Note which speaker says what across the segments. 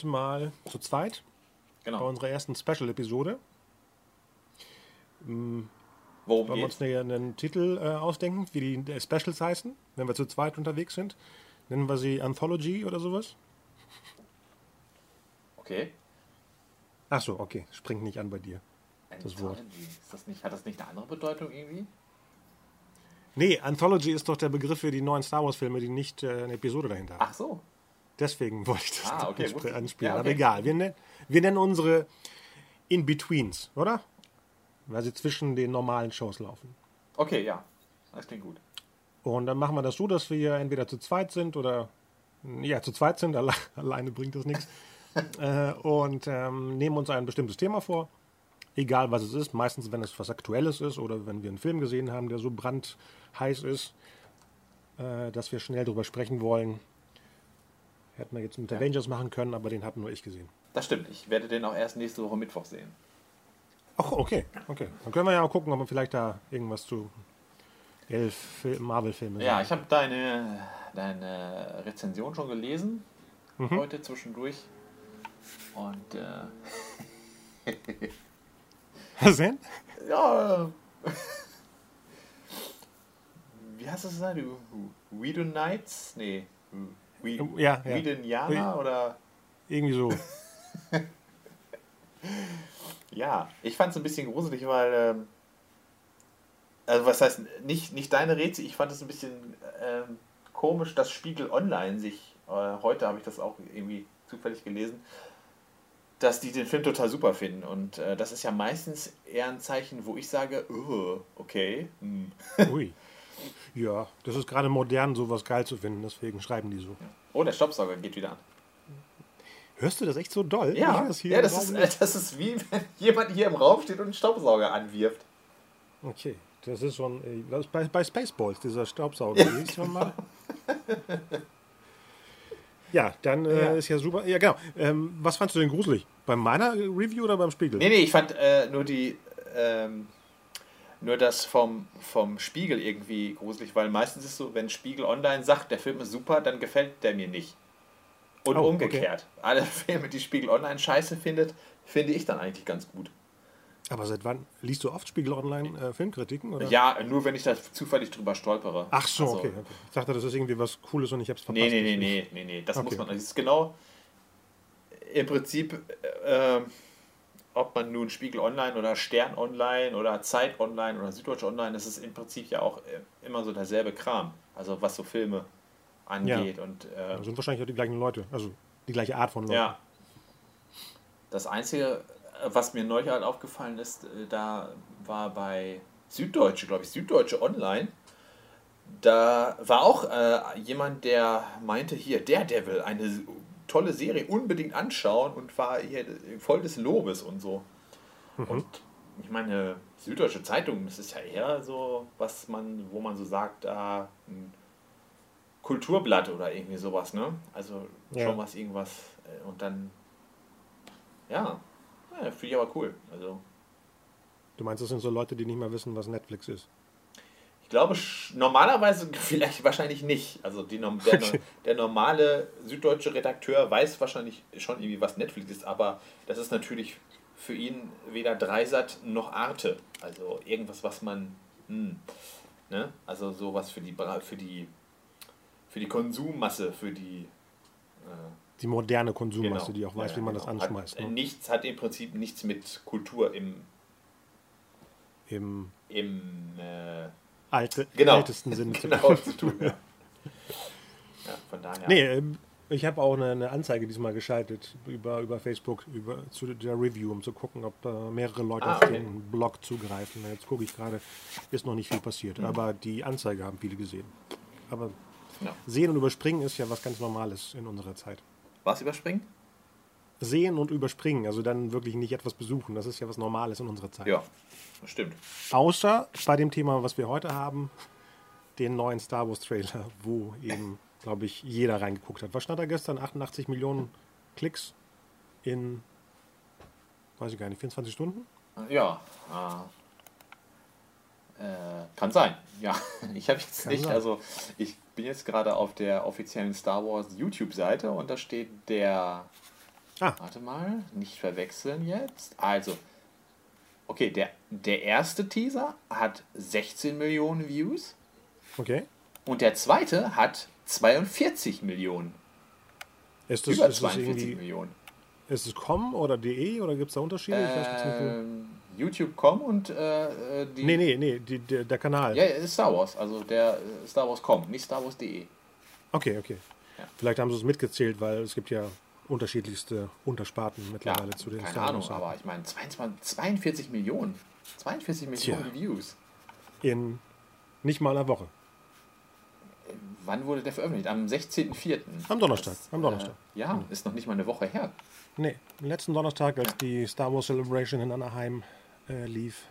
Speaker 1: Heute mal zu zweit bei
Speaker 2: Genau.
Speaker 1: unserer ersten Special-Episode.
Speaker 2: Worum
Speaker 1: Wollen wir uns einen Titel äh, ausdenken, wie die äh, Specials heißen, wenn wir zu zweit unterwegs sind? Nennen wir sie Anthology oder sowas?
Speaker 2: Okay.
Speaker 1: Ach so, okay, springt nicht an bei dir. Das Wort.
Speaker 2: Anthology. Ist das nicht, hat das nicht eine andere Bedeutung irgendwie?
Speaker 1: Nee, Anthology ist doch der Begriff für die neuen Star Wars-Filme, die nicht äh, eine Episode dahinter haben.
Speaker 2: Ach so.
Speaker 1: Deswegen wollte ich das
Speaker 2: Ah, okay, ich.
Speaker 1: anspielen.
Speaker 2: Ja,
Speaker 1: Aber
Speaker 2: okay.
Speaker 1: egal, wir, nennen- wir nennen unsere In-Betweens, oder? Weil sie zwischen den normalen Shows laufen.
Speaker 2: Okay, ja. Das klingt gut.
Speaker 1: Und dann machen wir das so, dass wir entweder zu zweit sind oder ja, zu zweit sind, alle, alleine bringt das nichts. äh, und ähm, nehmen uns ein bestimmtes Thema vor, egal was es ist. Meistens, wenn es was Aktuelles ist oder wenn wir einen Film gesehen haben, der so brandheiß ist, äh, dass wir schnell drüber sprechen wollen. Hätten wir jetzt mit Avengers machen können, aber den habe nur ich gesehen.
Speaker 2: Das stimmt. Ich werde den auch erst nächste Woche Mittwoch sehen.
Speaker 1: Ach, okay, okay. Dann können wir ja auch gucken, ob wir vielleicht da irgendwas zu elf Fil- Marvel-Filmen
Speaker 2: Ja, ich habe deine, deine Rezension schon gelesen. Heute zwischendurch. Und äh,
Speaker 1: Was denn?
Speaker 2: ja. Wie heißt das gesagt? Whedon Knights? Nee. Whedon
Speaker 1: Ja, ja.
Speaker 2: Whedonianer oder.
Speaker 1: Irgendwie so.
Speaker 2: Ja, ich fand es ein bisschen gruselig, weil. Ähm, also, was heißt, nicht, nicht deine Rätsel, ich fand es ein bisschen ähm, komisch, dass Spiegel Online sich. Äh, heute habe ich das auch irgendwie zufällig gelesen, dass die den Film total super finden. Und äh, das ist ja meistens eher ein Zeichen, wo ich sage, oh, okay. Hm.
Speaker 1: Ui. Ja, das ist gerade modern, sowas geil zu finden, deswegen schreiben die so.
Speaker 2: Oh, der Staubsauger geht wieder an.
Speaker 1: Hörst du das echt so doll?
Speaker 2: Ja,
Speaker 1: hier
Speaker 2: ja das, ist, äh, das ist wie wenn jemand hier im Raum steht und einen Staubsauger anwirft.
Speaker 1: Okay, das ist schon. äh, Das ist bei, bei Spaceballs, dieser Staubsauger. Ja. schon mal. Ja, dann äh,
Speaker 2: Ja.
Speaker 1: ist ja super. Ja, genau. Ähm, was fandst du denn gruselig? Bei meiner Review oder beim Spiegel?
Speaker 2: Nee, nee, ich fand äh, nur die, ähm, nur das vom, vom Spiegel irgendwie gruselig, weil meistens ist so, wenn Spiegel Online sagt, der Film ist super, dann gefällt der mir nicht. Und
Speaker 1: Oh,
Speaker 2: umgekehrt. Alle Filme, die Spiegel Online scheiße findet, finde ich dann eigentlich ganz gut.
Speaker 1: Aber seit wann? Liest du oft Spiegel Online äh, Filmkritiken? Oder?
Speaker 2: Ja, nur wenn ich da zufällig drüber stolpere.
Speaker 1: Ach so,
Speaker 2: Also,
Speaker 1: okay, okay. Ich dachte, das ist irgendwie was Cooles und ich hab's verpasst.
Speaker 2: Nee, nee, nee, nee, nee, nee. Das
Speaker 1: Okay.
Speaker 2: muss man. Das ist genau im Prinzip, äh, ob man nun Spiegel Online oder Stern Online oder Zeit Online oder Süddeutsche Online, das ist im Prinzip ja auch äh, immer so derselbe Kram. Also was so Filme angeht. Und äh,
Speaker 1: Das sind wahrscheinlich auch die gleichen Leute. Also die gleiche Art von Leuten.
Speaker 2: ja. Das Einzige, äh, was mir neulich halt aufgefallen ist, äh, da war bei Süddeutsche, glaube ich, Süddeutsche Online. Da war auch äh, jemand, der meinte, hier, Daredevil, eine tolle Serie, unbedingt anschauen und war hier voll des Lobes und so. Und ich meine, Süddeutsche Zeitung, das ist ja eher so, was man, wo man so sagt, da ein Kulturblatt oder irgendwie sowas, ne? Also
Speaker 1: Ja.
Speaker 2: schon was irgendwas äh, und dann ja, ja finde ich aber cool. Also
Speaker 1: Du meinst, das sind so Leute, die nicht mal wissen, was Netflix ist?
Speaker 2: Glaube normalerweise vielleicht wahrscheinlich nicht. Also die, der, der normale süddeutsche Redakteur weiß wahrscheinlich schon irgendwie, was Netflix ist, aber das ist natürlich für ihn weder Dreisat noch Arte. Also irgendwas, was man hm, ne? Also sowas für die für die für die Konsummasse, für die äh,
Speaker 1: Die moderne Konsummasse,
Speaker 2: Genau.
Speaker 1: die auch weiß,
Speaker 2: Ja,
Speaker 1: wie man
Speaker 2: genau.
Speaker 1: das anschmeißt.
Speaker 2: Hat,
Speaker 1: Ne?
Speaker 2: nichts hat im Prinzip nichts mit Kultur im,
Speaker 1: Im,
Speaker 2: im äh,
Speaker 1: alte,
Speaker 2: Genau.
Speaker 1: ältesten Sinne zu
Speaker 2: genau zu tun. Ja. ja, von daher.
Speaker 1: Nee, ähm, ich habe auch eine, eine Anzeige diesmal geschaltet über, über Facebook über, zu der Review, um zu gucken, ob da mehrere Leute
Speaker 2: Ah,
Speaker 1: auf
Speaker 2: okay.
Speaker 1: den Blog zugreifen. Jetzt gucke ich gerade, ist noch nicht viel passiert, aber die Anzeige haben viele gesehen. Aber
Speaker 2: Ja.
Speaker 1: sehen und überspringen ist ja was ganz Normales in unserer Zeit.
Speaker 2: Was überspringen?
Speaker 1: Sehen und überspringen, also dann wirklich nicht etwas besuchen, das ist ja was Normales in unserer Zeit.
Speaker 2: Ja, das stimmt.
Speaker 1: Außer bei dem Thema, was wir heute haben, den neuen Star Wars Trailer, wo eben, glaube ich, jeder reingeguckt hat. Was stand da gestern? 88 Millionen Klicks in, weiß ich gar nicht, 24 Stunden?
Speaker 2: Ja, äh, äh, kann sein. Ja, ich habe jetzt
Speaker 1: Kann
Speaker 2: nicht,
Speaker 1: sein.
Speaker 2: also ich bin jetzt gerade auf der offiziellen Star Wars YouTube-Seite und da steht der,
Speaker 1: Ah.
Speaker 2: warte mal, nicht verwechseln jetzt. Also, okay, der, der erste Teaser hat 16 Millionen Views
Speaker 1: Okay.
Speaker 2: und der zweite hat 42 Millionen.
Speaker 1: Ist das,
Speaker 2: Über
Speaker 1: ist das
Speaker 2: 42
Speaker 1: irgendwie,
Speaker 2: Millionen.
Speaker 1: ist es com oder de oder gibt es da Unterschiede?
Speaker 2: Ähm, YouTube.com und äh, äh, die.
Speaker 1: nee, nee, nee, die, der, der Kanal.
Speaker 2: Ja, es ist Star Wars, also der äh, Star Wars.com, nicht Star Wars.de.
Speaker 1: Okay, okay.
Speaker 2: Ja.
Speaker 1: Vielleicht haben sie es mitgezählt, weil es gibt ja unterschiedlichste Untersparten
Speaker 2: Ja,
Speaker 1: mittlerweile zu den
Speaker 2: keine
Speaker 1: Star
Speaker 2: Ahnung,
Speaker 1: Wars.
Speaker 2: aber ich meine 22, 42 Millionen. 42 Millionen
Speaker 1: Tja.
Speaker 2: Views.
Speaker 1: In nicht mal einer Woche.
Speaker 2: Wann wurde der veröffentlicht? Am 16.04.
Speaker 1: Am Donnerstag,
Speaker 2: Das,
Speaker 1: am Donnerstag.
Speaker 2: Äh, ja, ist noch nicht mal eine Woche her.
Speaker 1: Nee, letzten Donnerstag, als die Star Wars Celebration in Anaheim äh, lief.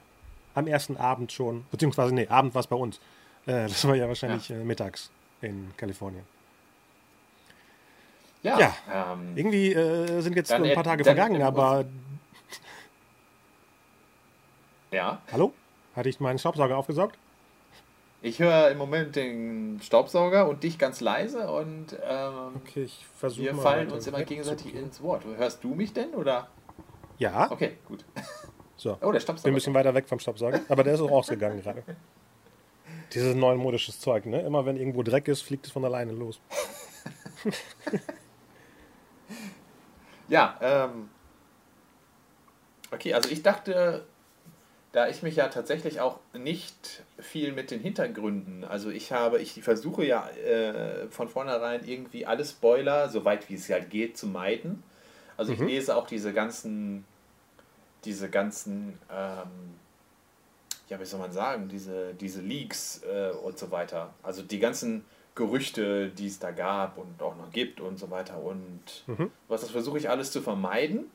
Speaker 1: Am ersten Abend schon, beziehungsweise, nee, Abend war es bei uns. Äh, das war ja wahrscheinlich Äh, mittags in Kalifornien.
Speaker 2: Ja,
Speaker 1: Ja.
Speaker 2: Ähm,
Speaker 1: Irgendwie äh, sind jetzt ein paar Tage
Speaker 2: dann-
Speaker 1: vergangen, aber
Speaker 2: ja.
Speaker 1: hallo? Hatte ich meinen Staubsauger aufgesaugt?
Speaker 2: Ich höre im Moment den Staubsauger und dich ganz leise und ähm,
Speaker 1: Okay, ich versuche
Speaker 2: wir
Speaker 1: mal.
Speaker 2: fallen uns immer gegenseitig ins Wort. Hörst du mich denn oder?
Speaker 1: Ja,
Speaker 2: Okay, gut.
Speaker 1: so.
Speaker 2: Oh, der
Speaker 1: Bin ein
Speaker 2: Staubsauger.
Speaker 1: bisschen weiter weg vom Staubsauger, aber der ist auch rausgegangen gerade. Dieses neumodisches Zeug, ne? Immer wenn irgendwo Dreck ist, fliegt es von alleine los.
Speaker 2: Ja, ähm. Okay, also ich dachte, da ich mich ja tatsächlich auch nicht viel mit den Hintergründen, also ich habe, ich versuche ja äh, von vornherein irgendwie alle Spoiler, soweit wie es halt geht, zu meiden. Also ich lese auch diese ganzen, diese ganzen, ähm, ja, wie soll man sagen, diese, diese Leaks äh, und so weiter. Also die ganzen Gerüchte, die es da gab und auch noch gibt und so weiter. Und was das versuche ich alles zu vermeiden.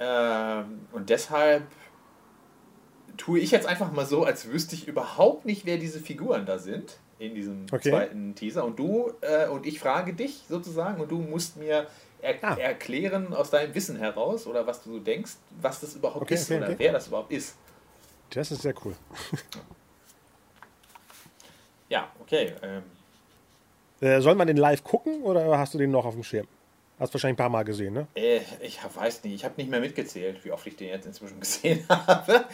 Speaker 2: Ähm, und deshalb tue ich jetzt einfach mal so, als wüsste ich überhaupt nicht, wer diese Figuren da sind in diesem
Speaker 1: Okay.
Speaker 2: zweiten Teaser. Und du äh, und ich frage dich sozusagen und du musst mir er
Speaker 1: Ah.
Speaker 2: erklären aus deinem Wissen heraus oder was du so denkst, was das überhaupt
Speaker 1: Okay,
Speaker 2: ist
Speaker 1: okay,
Speaker 2: oder wer das überhaupt ist.
Speaker 1: Das ist sehr cool.
Speaker 2: Ja, okay. Ähm,
Speaker 1: Äh, soll man den live gucken oder hast du den noch auf dem Schirm? Hast wahrscheinlich ein paar Mal gesehen, ne?
Speaker 2: Äh, ich weiß nicht, ich habe nicht mehr mitgezählt, wie oft ich den jetzt inzwischen gesehen habe.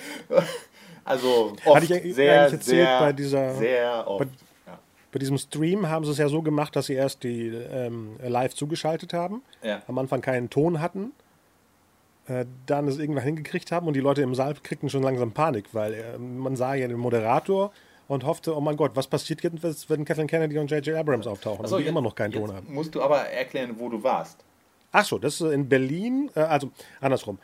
Speaker 2: Also oft,
Speaker 1: Hatte ich
Speaker 2: sehr,
Speaker 1: erzählt
Speaker 2: sehr,
Speaker 1: bei dieser-
Speaker 2: sehr oft.
Speaker 1: bei-
Speaker 2: ja.
Speaker 1: Bei diesem Stream haben sie es ja so gemacht, dass sie erst die ähm, live zugeschaltet haben,
Speaker 2: Ja.
Speaker 1: am Anfang keinen Ton hatten, äh, dann es irgendwann hingekriegt haben und die Leute im Saal kriegten schon langsam Panik, weil äh, man sah ja den Moderator und hoffte, oh mein Gott, was passiert jetzt, wenn Kathleen Kennedy und J.J. Abrams auftauchen
Speaker 2: Achso,
Speaker 1: und die
Speaker 2: jetzt-
Speaker 1: immer noch keinen Ton haben.
Speaker 2: Musst du aber erklären, wo du warst.
Speaker 1: Ach so, das ist in Berlin, äh, also andersrum.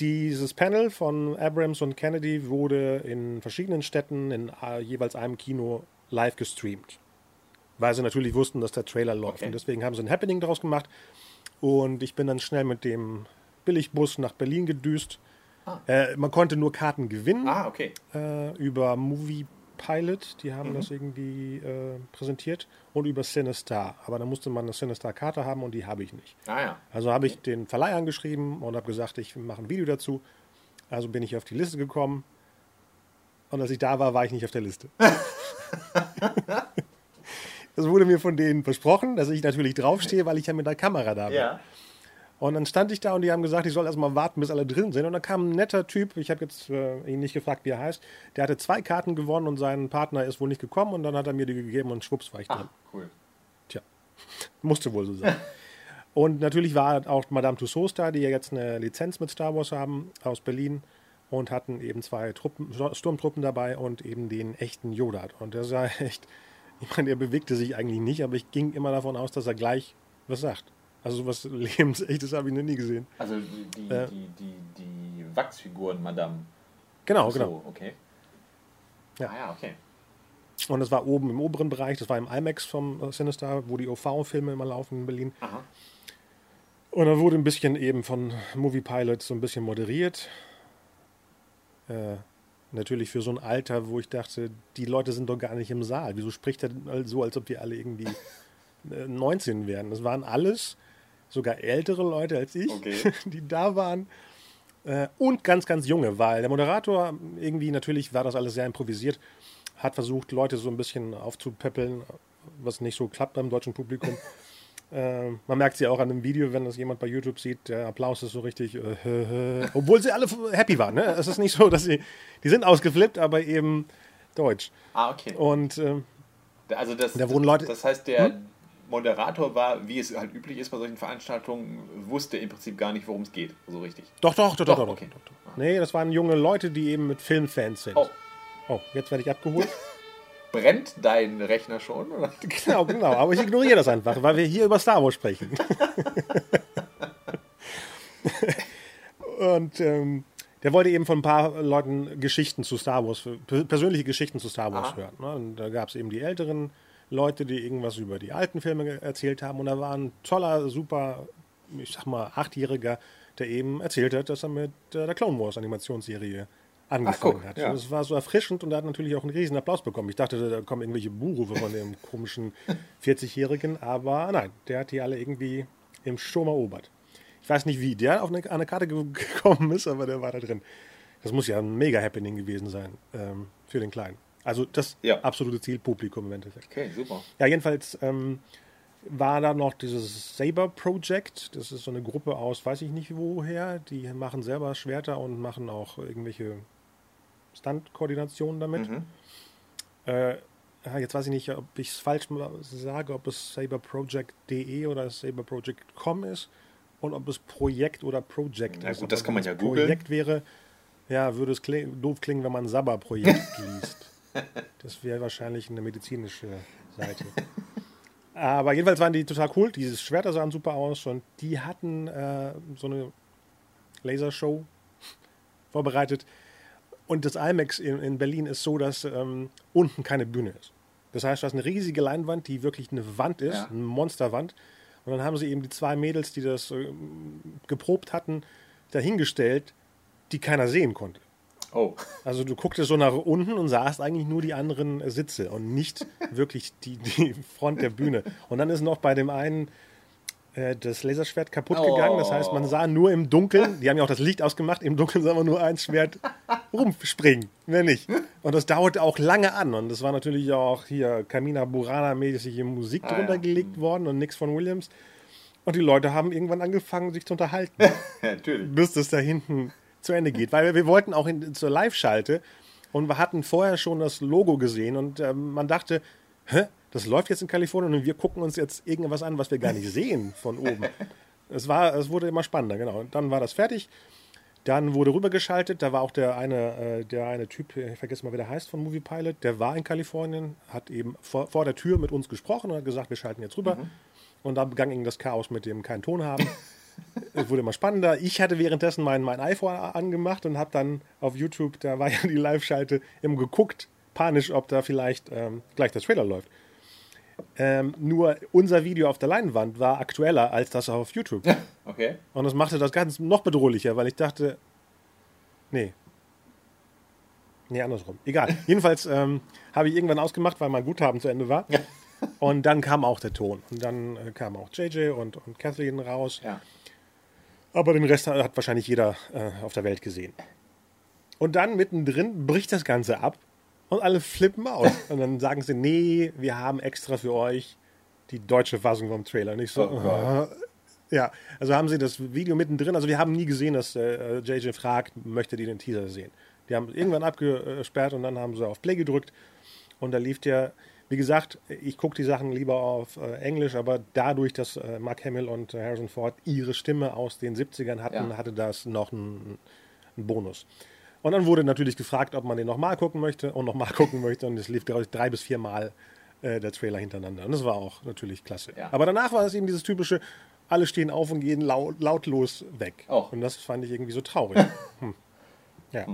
Speaker 1: Dieses Panel von Abrams und Kennedy wurde in verschiedenen Städten in äh, jeweils einem Kino live gestreamt. Weil sie natürlich wussten, dass der Trailer läuft.
Speaker 2: Okay.
Speaker 1: Und deswegen haben sie ein Happening daraus gemacht. Und ich bin dann schnell mit dem Billigbus nach Berlin gedüst. Äh, man konnte nur Karten gewinnen
Speaker 2: Ah, okay.
Speaker 1: äh, über Movie Pilot, die
Speaker 2: Mhm.
Speaker 1: haben das irgendwie äh, präsentiert, und über Cinestar. Aber da musste man eine Cinestar-Karte haben und die habe ich nicht.
Speaker 2: Ah ja.
Speaker 1: Also habe ich den Verleih angeschrieben und habe gesagt, ich mache ein Video dazu. Also bin ich auf die Liste gekommen. Und als ich da war, war ich nicht auf der Liste. Das wurde mir von denen versprochen, dass ich natürlich draufstehe, weil ich ja mit der Kamera da bin.
Speaker 2: Ja.
Speaker 1: Und dann stand ich da und die haben gesagt, ich soll erstmal warten, bis alle drin sind. Und dann kam ein netter Typ, ich habe jetzt äh, ihn nicht gefragt, wie er heißt, der hatte zwei Karten gewonnen und sein Partner ist wohl nicht gekommen und dann hat er mir die gegeben und schwupps war ich drin.
Speaker 2: Ah, cool.
Speaker 1: Tja, musste wohl so sein. Und natürlich war auch Madame Tussauds da, die ja jetzt eine Lizenz mit Star Wars haben aus Berlin. und hatten eben zwei Truppen, Sturmtruppen dabei und eben den echten Yoda. Und der sah echt, ich meine, er bewegte sich eigentlich nicht, aber ich ging immer davon aus, dass er gleich was sagt. Also sowas Lebensechtes habe ich noch nie gesehen.
Speaker 2: Also die, die, äh, die, die, die Wachsfiguren, Madame.
Speaker 1: Genau, so, genau.
Speaker 2: okay.
Speaker 1: Ja.
Speaker 2: Ah ja, okay.
Speaker 1: Und das war oben im oberen Bereich, das war im IMAX vom Sinister, wo die OV-Filme immer laufen in Berlin.
Speaker 2: Aha.
Speaker 1: Und dann wurde ein bisschen eben von Movie Pilot so ein bisschen moderiert. Äh, natürlich für so ein Alter, wo ich dachte, die Leute sind doch gar nicht im Saal. Wieso spricht er so, als ob wir alle irgendwie 19 wären? Das waren alles sogar ältere Leute als ich,
Speaker 2: okay.
Speaker 1: die da waren. Äh, und ganz, ganz junge, weil der Moderator irgendwie, natürlich war das alles sehr improvisiert, hat versucht, Leute so ein bisschen aufzupäppeln, was nicht so klappt beim deutschen Publikum. äh, man merkt sie auch an dem Video, wenn das jemand bei YouTube sieht, der Applaus ist so richtig, äh, obwohl sie alle happy waren. Ne? Es ist nicht so, dass sie, die sind ausgeflippt, aber eben deutsch.
Speaker 2: Ah, okay.
Speaker 1: Und ähm,
Speaker 2: also das,
Speaker 1: da wurden Leute,
Speaker 2: das heißt, der, hm? Moderator war, wie es halt üblich ist bei solchen Veranstaltungen, wusste im Prinzip gar nicht, worum es geht, so richtig.
Speaker 1: Doch, doch, doch, doch, doch.
Speaker 2: Okay.
Speaker 1: doch, doch. Nee, das waren junge Leute, die eben mit Filmfans sind.
Speaker 2: Oh,
Speaker 1: oh jetzt werde ich abgeholt.
Speaker 2: Brennt dein Rechner schon? Oder?
Speaker 1: Genau, genau. Aber ich ignoriere das einfach, weil wir hier über Star Wars sprechen. Und ähm, der wollte eben von ein paar Leuten Geschichten zu Star Wars, persönliche Geschichten zu Star Wars Aha. hören. Ne? Und da gab es eben die älteren Leute, die irgendwas über die alten Filme erzählt haben. Und da war ein toller, super, ich sag mal, Achtjähriger, der eben erzählt hat, dass er mit äh, der Clone Wars Animationsserie angefangen
Speaker 2: Ach,
Speaker 1: hat.
Speaker 2: Ja.
Speaker 1: Und es war so erfrischend und er hat natürlich auch einen riesen Applaus bekommen. Ich dachte, da kommen irgendwelche Buhrufe von dem komischen 40-Jährigen, aber nein, der hat die alle irgendwie im Sturm erobert. Ich weiß nicht, wie der auf eine, eine Karte gekommen ist, aber der war da drin. Das muss ja ein Mega-Happening gewesen sein ähm, für den Kleinen. Also das
Speaker 2: ja.
Speaker 1: absolute Zielpublikum im Endeffekt.
Speaker 2: Okay, super.
Speaker 1: Ja, jedenfalls ähm, war da noch dieses Saber Project. Das ist so eine Gruppe aus, weiß ich nicht woher. Die machen selber Schwerter und machen auch irgendwelche Stunt-Koordinationen damit.
Speaker 2: Mhm.
Speaker 1: Äh, jetzt weiß ich nicht, ob ich es falsch sage, ob es saberproject.de oder saberproject.com ist und ob es Projekt oder Project
Speaker 2: Na
Speaker 1: ist.
Speaker 2: gut, das kann man ja
Speaker 1: googeln.
Speaker 2: googeln.
Speaker 1: Projekt wäre, ja, würde es kling, doof klingen, wenn man Sabber-Projekt liest. Das wäre wahrscheinlich eine medizinische Seite. Aber jedenfalls waren die total cool. Diese Schwerter sahen super aus und die hatten äh, so eine Lasershow vorbereitet. Und das IMAX in, in Berlin ist so, dass ähm, unten keine Bühne ist. Das heißt, du hast eine riesige Leinwand, die wirklich eine Wand ist,
Speaker 2: Ja.
Speaker 1: eine Monsterwand. Und dann haben sie eben die zwei Mädels, die das äh, geprobt hatten, dahingestellt, die keiner sehen konnte.
Speaker 2: Oh,
Speaker 1: Also du gucktest so nach unten und sahst eigentlich nur die anderen Sitze und nicht wirklich die, die Front der Bühne. Und dann ist noch bei dem einen äh, das Laserschwert kaputt gegangen. Das heißt, man sah nur im Dunkeln, die haben ja auch das Licht ausgemacht, im Dunkeln sah man nur ein Schwert rumspringen, mehr nicht. Und das dauerte auch lange an. Und es war natürlich auch hier Kamina Burana-mäßige Musik
Speaker 2: Ah, ja.
Speaker 1: drunter gelegt worden und nichts von Williams. Und die Leute haben irgendwann angefangen, sich zu unterhalten
Speaker 2: natürlich.
Speaker 1: bis das da hinten zu Ende geht. Weil wir, wollten auch in, zur Live-Schalte und wir hatten vorher schon das Logo gesehen und ähm, man dachte, hä, das läuft jetzt in Kalifornien und wir gucken uns jetzt irgendwas an, was wir gar nicht sehen von oben. Es, war, es wurde immer spannender, genau. Und dann war das fertig. Dann wurde rübergeschaltet. Da war auch der eine, äh, der eine Typ, ich vergesse mal, wie der heißt von Movie Pilot, der war in Kalifornien, hat eben vor, vor der Tür mit uns gesprochen und hat gesagt, wir schalten jetzt rüber. Und da begann eben das Chaos mit dem keinen Ton haben. Es wurde immer spannender. Ich hatte währenddessen mein, mein iPhone angemacht und habe dann auf YouTube, da war ja die Live-Schalte, eben geguckt, panisch, ob da vielleicht ähm, gleich der Trailer läuft. Ähm, nur unser Video auf der Leinwand war aktueller als das auf YouTube.
Speaker 2: Okay.
Speaker 1: Und das machte das Ganze noch bedrohlicher, weil ich dachte, nee. Nee, andersrum. Egal. Jedenfalls ähm, habe ich irgendwann ausgemacht, weil mein Guthaben zu Ende war. Und dann kam auch der Ton. Und dann äh, kam auch JJ und, und Kathleen raus.
Speaker 2: Ja.
Speaker 1: Aber den Rest hat wahrscheinlich jeder äh, auf der Welt gesehen. Und dann mittendrin bricht das Ganze ab und alle flippen aus. Und dann sagen sie, nee, wir haben extra für euch die deutsche Fassung vom Trailer. Nicht so.
Speaker 2: Oh
Speaker 1: ja, also haben sie das Video mittendrin. Also wir haben nie gesehen, dass äh, JJ fragt, möchtet ihr den Teaser sehen? Die haben irgendwann abgesperrt und dann haben sie auf Play gedrückt. Und da lief der, wie gesagt, ich gucke die Sachen lieber auf äh, Englisch, aber dadurch, dass äh, Mark Hamill und äh, Harrison Ford ihre Stimme aus den 70ern hatten,
Speaker 2: Ja.
Speaker 1: hatte das noch einen, einen Bonus. Und dann wurde natürlich gefragt, ob man den nochmal gucken möchte und nochmal gucken möchte. Und es lief, glaube ich, drei bis vier Mal äh, der Trailer hintereinander. Und das war auch natürlich klasse.
Speaker 2: Ja.
Speaker 1: Aber danach war es eben dieses typische, alle stehen auf und gehen laut, lautlos weg.
Speaker 2: Och.
Speaker 1: Und das fand ich irgendwie so traurig. hm. Ja.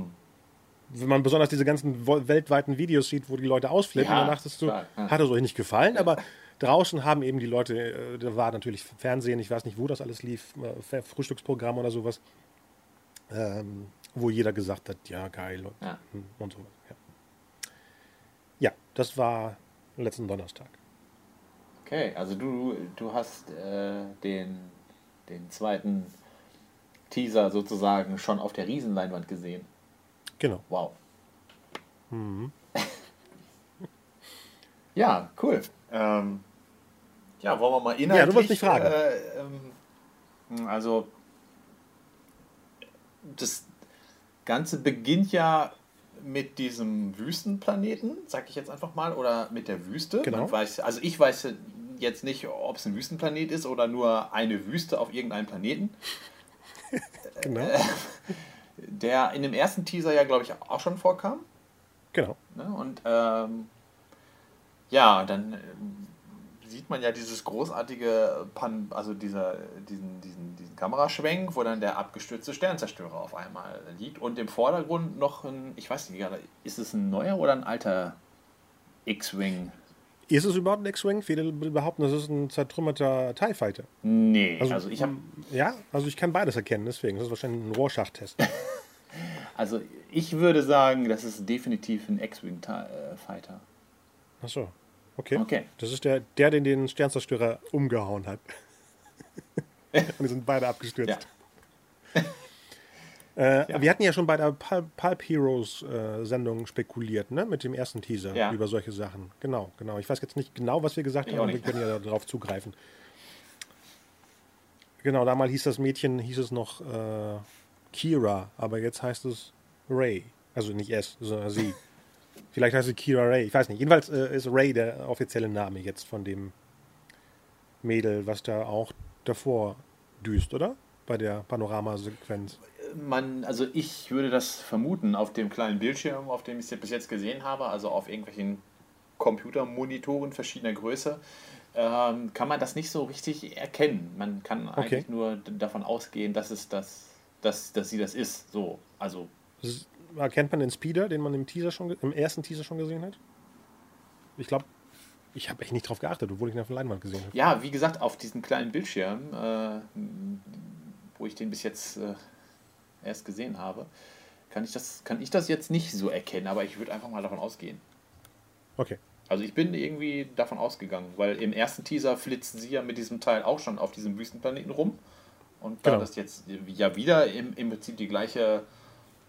Speaker 1: Wenn man besonders diese ganzen weltweiten Videos sieht, wo die Leute ausflippen,
Speaker 2: Ja,
Speaker 1: dann dachtest du,
Speaker 2: klar, ja.
Speaker 1: hat es euch nicht gefallen, aber draußen haben eben die Leute, äh, da war natürlich Fernsehen, ich weiß nicht, wo das alles lief, äh, Frühstücksprogramm oder sowas, ähm, wo jeder gesagt hat, ja, geil und,
Speaker 2: Ja.
Speaker 1: hm, und sowas. Ja. ja, das war letzten Donnerstag.
Speaker 2: Okay, also du, du hast äh, den, den zweiten Teaser sozusagen schon auf der Riesenleinwand gesehen.
Speaker 1: Genau.
Speaker 2: Wow. ja, cool. Ähm, ja, wollen wir mal inhaltlich...
Speaker 1: Ja, du wolltest mich fragen.
Speaker 2: Äh, ähm, also, das Ganze beginnt ja mit diesem Wüstenplaneten, sag ich jetzt einfach mal, oder mit der Wüste.
Speaker 1: Genau.
Speaker 2: Weiß, also ich weiß jetzt nicht, ob es ein Wüstenplanet ist oder nur eine Wüste auf irgendeinem Planeten.
Speaker 1: Genau.
Speaker 2: Der in dem ersten Teaser ja, glaube ich, auch schon vorkam.
Speaker 1: genau.
Speaker 2: Ne? Und ähm, ja, dann ähm, sieht man ja dieses großartige Pan also dieser, diesen, diesen, diesen Kameraschwenk, wo dann der abgestürzte Sternzerstörer auf einmal liegt und im Vordergrund noch ein, ich weiß nicht, ist es ein neuer oder ein alter X-Wing?
Speaker 1: Ist es überhaupt ein X-Wing? Viele behaupten, das ist ein zertrümmerter TIE Fighter.
Speaker 2: Nee,
Speaker 1: Also,
Speaker 2: also, ich habe
Speaker 1: Ja, also ich kann beides erkennen, deswegen. Das ist wahrscheinlich ein Rorschach-Test.
Speaker 2: also ich würde sagen, das ist definitiv ein X-Wing-Fighter.
Speaker 1: Ach so. Okay.
Speaker 2: Okay.
Speaker 1: Das ist der, der, den den Sternzerstörer umgehauen hat. Und die sind beide abgestürzt. Äh, Wir hatten ja schon bei der Pulp, Heroes äh, Sendung spekuliert, ne? Mit dem ersten Teaser
Speaker 2: Ja.
Speaker 1: über solche Sachen. Genau, genau. Ich weiß jetzt nicht genau, was wir gesagt
Speaker 2: Ich
Speaker 1: haben, aber wir können ja darauf zugreifen. Genau, damals hieß das Mädchen, hieß es noch äh, Kira, aber jetzt heißt es Ray. Also nicht S, sondern sie. Vielleicht heißt sie Kira Ray, ich weiß nicht. Jedenfalls äh, ist Ray der offizielle Name jetzt von dem Mädel, was da auch davor düst, oder? Bei der Panoramasequenz.
Speaker 2: Man, also ich würde das vermuten auf dem kleinen Bildschirm, auf dem ich es bis jetzt gesehen habe, also auf irgendwelchen Computermonitoren verschiedener Größe, ähm, kann man das nicht so richtig erkennen. Man kann eigentlich nur davon ausgehen, dass es das, dass, dass sie das ist. So, also
Speaker 1: erkennt man den Speeder, den man im Teaser schon, im ersten Teaser schon gesehen hat? Ich glaube, ich habe echt nicht drauf geachtet, obwohl ich ihn auf der Leinwand gesehen habe.
Speaker 2: ja, wie gesagt, auf diesem kleinen Bildschirm, äh, wo ich den bis jetzt äh, erst gesehen habe, kann ich, das, kann ich das jetzt nicht so erkennen, aber ich würde einfach mal davon ausgehen.
Speaker 1: Okay.
Speaker 2: Also ich bin irgendwie davon ausgegangen, weil im ersten Teaser flitzt sie ja mit diesem Teil auch schon auf diesem Wüstenplaneten rum. Und da
Speaker 1: Genau.
Speaker 2: das jetzt ja wieder im, im Prinzip die gleiche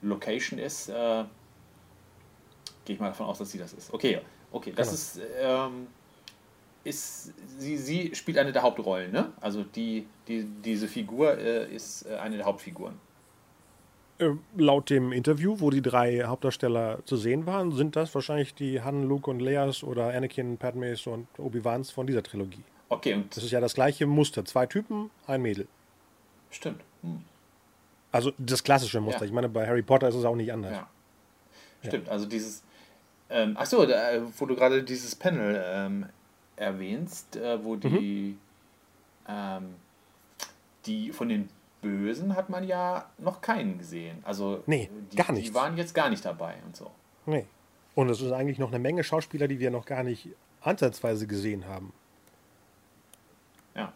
Speaker 2: Location ist, äh, gehe ich mal davon aus, dass sie das ist. Okay, okay, das
Speaker 1: Genau.
Speaker 2: ist, ähm, ist sie, sie spielt eine der Hauptrollen, ne? Also die, die, diese Figur äh, ist äh, eine der Hauptfiguren.
Speaker 1: Äh, laut dem Interview, wo die drei Hauptdarsteller zu sehen waren, sind das wahrscheinlich die Han, Luke und Leas oder Anakin, Padmes und Obi-Wans von dieser Trilogie.
Speaker 2: Okay, und
Speaker 1: Das ist ja das gleiche Muster. Zwei Typen, ein Mädel.
Speaker 2: stimmt. Hm.
Speaker 1: Also das klassische Muster.
Speaker 2: Ja.
Speaker 1: Ich meine, bei Harry Potter ist es auch nicht anders.
Speaker 2: Ja. Stimmt, also dieses. Ähm, achso, äh, wo du gerade dieses Panel ähm, erwähnst, äh, wo die. Ähm, die von den Bösen hat man ja noch keinen gesehen. Also
Speaker 1: Nee,
Speaker 2: die,
Speaker 1: gar
Speaker 2: Die
Speaker 1: nichts.
Speaker 2: waren jetzt gar nicht dabei und so.
Speaker 1: Nee. Und es ist eigentlich noch eine Menge Schauspieler, die wir noch gar nicht ansatzweise gesehen haben.
Speaker 2: Ja.